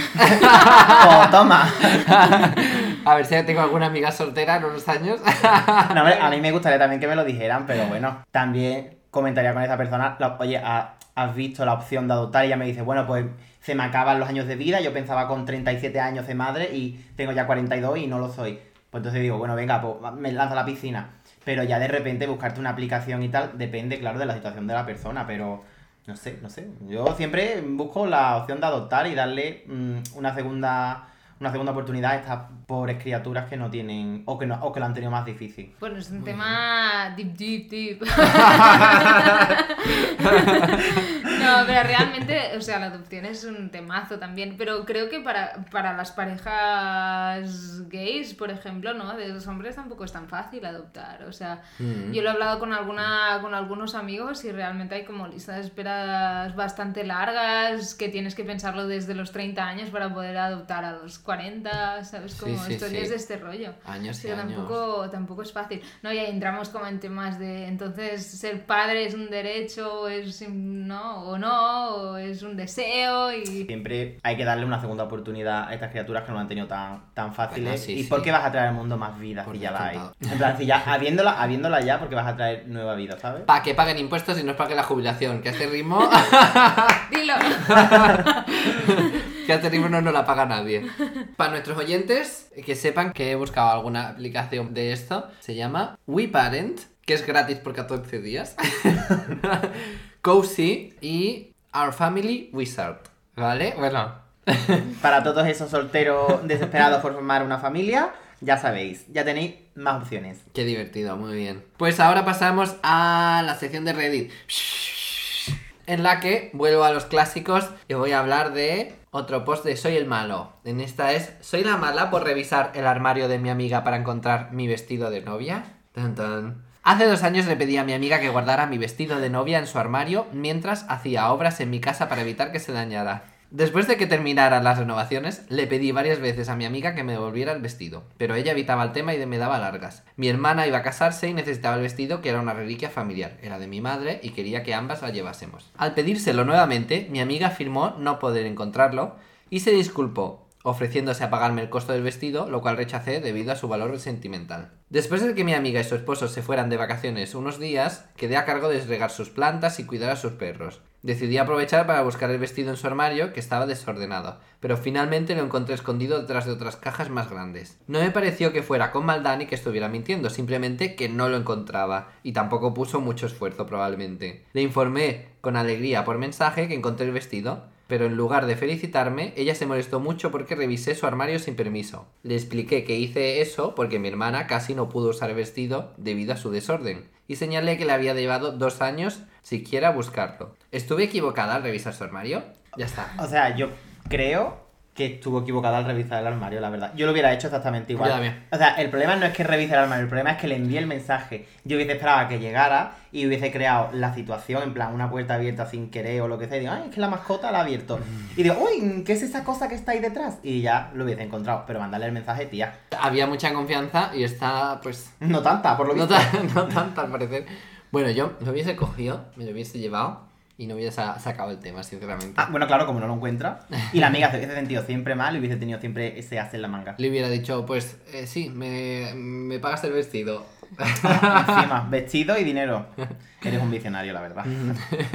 Oh, toma. A ver si tengo alguna amiga soltera en unos años. No, hombre, a mí me gustaría también que me lo dijeran, pero bueno, también comentaría con esa persona, oye, ha- has visto la opción de adoptar y ella me dice, bueno, pues se me acaban los años de vida, yo pensaba con 37 años de madre y tengo ya 42 y no lo soy. Pues entonces digo, bueno, venga, pues me lanzo a la piscina. Pero ya de repente buscarte una aplicación y tal, depende, claro, de la situación de la persona, pero no sé, no sé. Yo siempre busco la opción de adoptar y darle mm, una segunda una segunda oportunidad a estas pobres criaturas que no tienen o que no o que lo han tenido más difícil. Bueno, es un tema deep, deep, deep. no, pero realmente, o sea, la adopción es un temazo también. Pero creo que para, para las parejas gays, por ejemplo, ¿no? De los hombres tampoco es tan fácil adoptar. O sea, Mm. yo lo he hablado con, alguna, con algunos amigos y realmente hay como listas de esperas bastante largas que tienes que pensarlo desde los 30 años para poder adoptar a los 40, ¿sabes? Sí, Como sí, historias sí. de este rollo. Años y Pero años. tampoco, tampoco es fácil. No, y ahí entramos como en temas de, entonces, ser padre es un derecho, o es, no, o no, o es un deseo, y... Siempre hay que darle una segunda oportunidad a estas criaturas que no lo han tenido tan, tan fáciles. Bueno, sí, ¿Y sí. por qué vas a traer al mundo más vida Por si ya la hay? En plan, si ya habiéndola, habiéndola ya, porque vas a traer nueva vida, ¿sabes? Para que paguen impuestos y no es para que la jubilación, que a este ritmo. Dilo. Catherine no, no la paga nadie. Para nuestros oyentes, que sepan que he buscado alguna aplicación de esto, se llama WeParent, que es gratis por 14 días. Cozy y Our Family Wizard. ¿Vale? Bueno. Para todos esos solteros desesperados por formar una familia, ya sabéis, ya tenéis más opciones. Qué divertido, muy bien. Pues ahora pasamos a la sección de Reddit. En la que vuelvo a los clásicos y voy a hablar de otro post de Soy el malo. En esta es Soy la mala por revisar el armario de mi amiga para encontrar mi vestido de novia. Tan, tan. Hace dos años le pedí a mi amiga que guardara mi vestido de novia en su armario mientras hacía obras en mi casa para evitar que se dañara. Después de que terminaran las renovaciones, le pedí varias veces a mi amiga que me devolviera el vestido, pero ella evitaba el tema y me daba largas. Mi hermana iba a casarse y necesitaba el vestido que era una reliquia familiar, era de mi madre y quería que ambas la llevásemos. Al pedírselo nuevamente, mi amiga afirmó no poder encontrarlo y se disculpó, ofreciéndose a pagarme el costo del vestido, lo cual rechacé debido a su valor sentimental. Después de que mi amiga y su esposo se fueran de vacaciones unos días, quedé a cargo de regar sus plantas y cuidar a sus perros. Decidí aprovechar para buscar el vestido en su armario, que estaba desordenado, pero finalmente lo encontré escondido detrás de otras cajas más grandes. No me pareció que fuera con maldad ni que estuviera mintiendo, simplemente que no lo encontraba, y tampoco puso mucho esfuerzo probablemente. Le informé con alegría por mensaje que encontré el vestido, pero en lugar de felicitarme, ella se molestó mucho porque revisé su armario sin permiso. Le expliqué que hice eso porque mi hermana casi no pudo usar vestido debido a su desorden, y señalé que le había llevado dos años siquiera buscarlo. ¿Estuve equivocada al revisar su armario? Ya está. O sea, yo creo que estuvo equivocada al revisar el armario, la verdad. Yo lo hubiera hecho exactamente igual. O sea, el problema no es que revise el armario, el problema es que le envíe el mensaje. Yo hubiese esperado a que llegara y hubiese creado la situación, en plan, una puerta abierta sin querer o lo que sea. Y digo, ay, es que la mascota la ha abierto. Y digo, uy, ¿qué es esa cosa que está ahí detrás? Y ya lo hubiese encontrado. Pero mandarle el mensaje, tía. Había mucha confianza y está, pues, No tanta, por lo no, visto. no tanta al parecer. Bueno, yo lo hubiese cogido, me lo hubiese llevado y no hubiese sa- sacado el tema, sinceramente. Ah, bueno, claro, como no lo encuentra. Y la amiga se hubiese sentido siempre mal y hubiese tenido siempre ese as en la manga. Le hubiera dicho, pues eh, sí, me, me pagas el vestido. Encima, vestido y dinero. Eres un visionario, la verdad.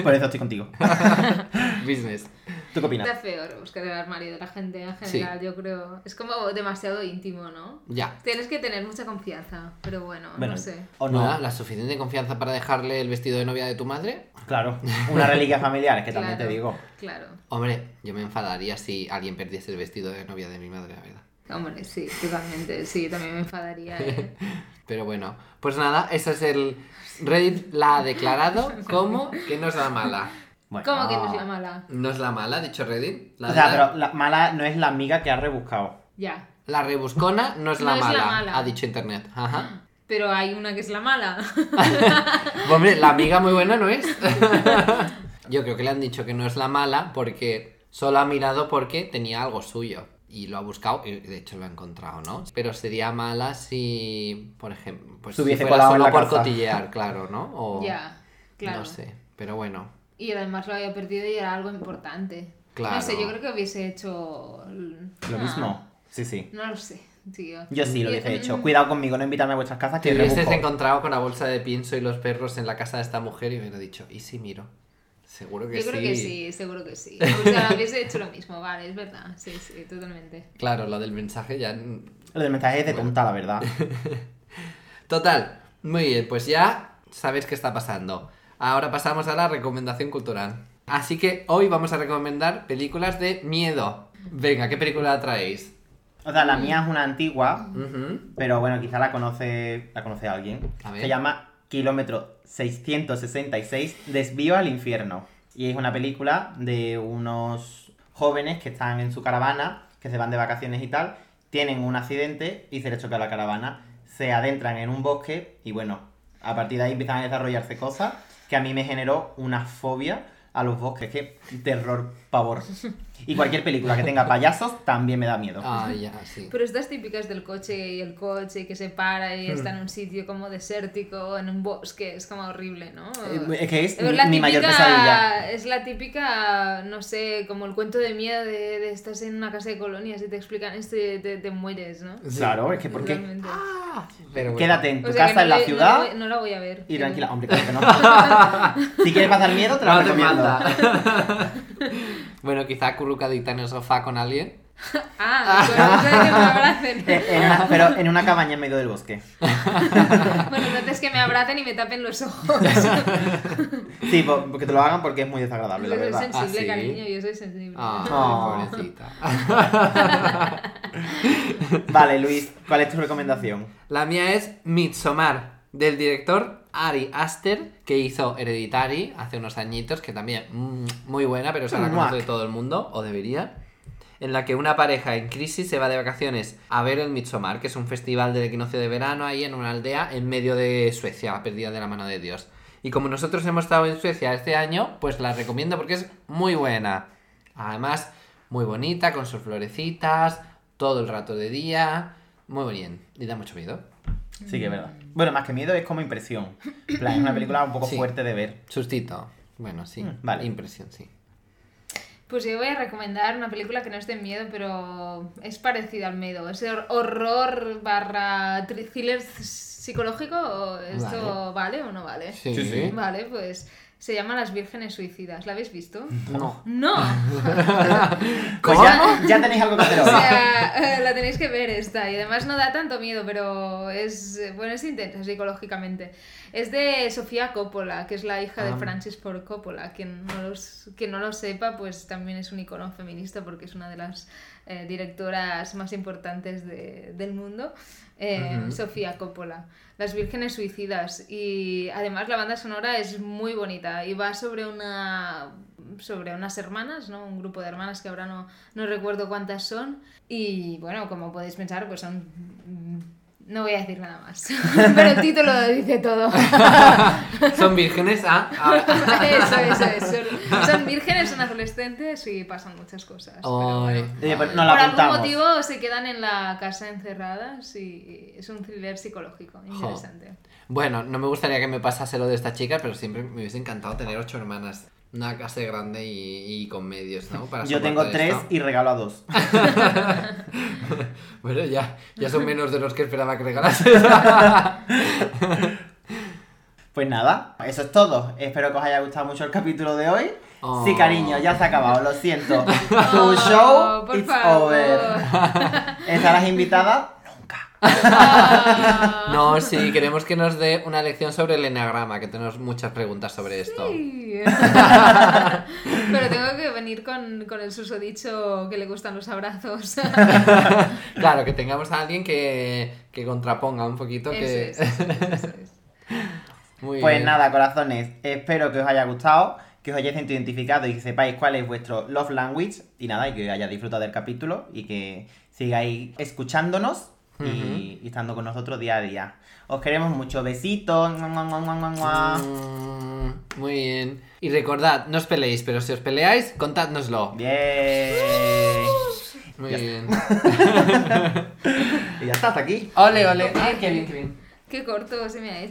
Por eso estoy contigo. Business. ¿Tú qué opinas? Está feo buscar el armario de la gente en general, yo creo. Es como demasiado íntimo, ¿no? Ya. Tienes que tener mucha confianza, pero bueno, Bueno, no sé. o no. Nada, la suficiente confianza para dejarle el vestido de novia de tu madre. Claro, una reliquia familiar, es que también te digo. Claro. Hombre, yo me enfadaría si alguien perdiese el vestido de novia de mi madre, la verdad. Hombre, sí, totalmente. Sí, también me enfadaría. ¿eh? Pero bueno, pues nada, ese es el Reddit la ha declarado como que no es la mala. Bueno, ¿Cómo que no es la mala? No es la mala, ha dicho Reddit. La, O sea, la- pero la mala no es la amiga que ha rebuscado. Ya. la rebuscona no es, No la, es la mala, mala. ha dicho internet. Ajá. Pero hay una que es la mala. Hombre, la amiga muy buena no es. Yo creo que le han dicho que no es la mala porque solo ha mirado porque tenía algo suyo. Y lo ha buscado y de hecho lo ha encontrado, ¿no? Pero sería mala si, por ejemplo, pues si fuera colado en solo la por cotillear, claro, ¿no? O, ya, claro. No sé, pero bueno. Y además lo había perdido y era algo importante. Claro. No sé, yo creo que hubiese hecho. Lo Ah, mismo. Sí, sí. No lo sé, tío. Yo sí lo hubiese hecho. mm, Cuidado conmigo, no invitarme a vuestras casas Te que hubieses rebusco. encontrado con la bolsa de pienso y los perros en la casa de esta mujer y hubiera dicho, ¿y si miro? Seguro que Yo sí. creo que sí, seguro que sí. O sea, hubiese hecho lo mismo, vale, es verdad. Sí, sí, totalmente. Claro, lo del mensaje ya... Lo del mensaje es de tonta, la verdad. Total, muy bien, pues ya sabéis qué está pasando. Ahora pasamos a la recomendación cultural. Así que hoy vamos a recomendar películas de miedo. Venga, ¿qué película traéis? O sea, la mía es una antigua, pero bueno, quizá la conoce, la conoce alguien. A ver. Se llama Kilómetro 666, Desvío al Infierno. Y es una película de unos jóvenes que están en su caravana, que se van de vacaciones y tal, tienen un accidente y se les choca la caravana, se adentran en un bosque y bueno, a partir de ahí empiezan a desarrollarse cosas que a mí me generó una fobia a los bosques, que terror, pavor. Y cualquier película que tenga payasos también me da miedo. Ah, ya, sí. Pero estas típicas del coche y el coche que se para Hmm. y está en un sitio como desértico, en un bosque, es como horrible, ¿no? Eh, Es que es Es la mi mayor típica- pesadilla. Es la típica, no sé, como el cuento de miedo de, de estás en una casa de colonias y te explican esto y te, te mueres, ¿no? Sí. Claro, es que ¿por qué? Pero bueno. Quédate en tu O sea casa no en la ciudad No, la voy- no la voy a ver. y tranquila. Hombre, claro que no. si quieres pasar miedo, te la No recomiendo. falta. Bueno, quizá acurrucadita en el sofá con alguien. Ah, bueno, que me abracen. En una- pero en una cabaña en medio del bosque. Bueno, entonces que me abracen y me tapen los ojos. Sí, po- porque te lo hagan porque es muy desagradable, la Yo soy verdad. sensible, ¿Ah, sí? cariño, yo soy sensible. Ah, Oh. pobrecita. Vale, Luis, ¿cuál es tu recomendación? La mía es Midsommar, del director Ari Aster, que hizo Hereditary hace unos añitos, que también mm, muy buena, pero se la conoce todo el mundo, o debería. En la que una pareja en crisis se va de vacaciones a ver el Midsommar, que es un festival del equinoccio de verano ahí en una aldea en medio de Suecia, perdida de la mano de Dios. Y como nosotros hemos estado en Suecia este año, pues la recomiendo porque es muy buena. Además, muy bonita, con sus florecitas, todo el rato de día, muy bien. Y da mucho miedo. Sí que es verdad. Bueno, más que miedo es como impresión. En plan, es una película un poco Sí. fuerte de ver. Sustito. Bueno, sí. Mm, vale. Impresión, sí. Pues yo voy a recomendar una película que no es de miedo, pero es parecida al miedo. Es hor- horror barra thriller psicológico. ¿o ¿Esto vale. o no vale? Sí. Sí, sí. Vale, pues se llama Las Vírgenes Suicidas. ¿La habéis visto? No. No. Pues ya, ya tenéis algo que hacer O hoy. sea, eh, la tenéis que ver esta. Y además no da tanto miedo, pero es, eh, bueno, es intensa psicológicamente. Es de Sofía Coppola, que es la hija de Ah. Francis Ford Coppola. Quien no, los, quien no lo sepa, pues también es un icono feminista porque es una de las eh, directoras más importantes de- del mundo. Eh. Sofía Coppola. Las Vírgenes Suicidas. Y además la banda sonora es muy bonita y va sobre una sobre unas hermanas, ¿no? Un grupo de hermanas que ahora no, no recuerdo cuántas son. Y bueno, como podéis pensar, pues son... mm, No voy a decir nada más. Pero el título lo dice todo. Son vírgenes, ah. ah. Eso, eso, eso. Son, vírgenes, son adolescentes y pasan muchas cosas. pero Ay, bueno. Oye, vale. no la Por algún motivo se quedan en la casa encerradas y es un thriller psicológico interesante. Bueno, no me gustaría que me pasase lo de esta chica, pero siempre me hubiese encantado tener ocho hermanas. Una casa grande y, y con medios, ¿no? Para Yo tengo tres esto. y regalo a dos. Bueno, ya, ya son menos de los que esperaba que regalases. Pues nada, eso es todo. Espero que os haya gustado mucho el capítulo de hoy. Oh. Sí, cariño, ya se ha acabado, lo siento. Tu Oh, show, it's favor. over. ¿Estarás invitada? Nunca. No, sí, queremos que nos dé una lección sobre el enagrama, que tenemos muchas preguntas sobre esto. sí. Pero tengo que venir con, con el susodicho que le gustan los abrazos. Claro, que tengamos a alguien que, que contraponga un poquito. Que... Eso es, eso es, eso es. Muy Pues bien. nada, corazones, espero que os haya gustado, que os hayáis sentido identificado y que sepáis cuál es vuestro love language. Y nada, y que hayáis disfrutado del capítulo y que sigáis escuchándonos y, y estando con nosotros día a día. Os queremos mucho, besitos. Mm, Muy bien. Y recordad, no os peleéis, pero si os peleáis, contádnoslo. Bien. Muy Ya bien. Y ya está, hasta aquí. Ole, ole. Ay, qué bien, qué bien. Qué corto se me ha hecho.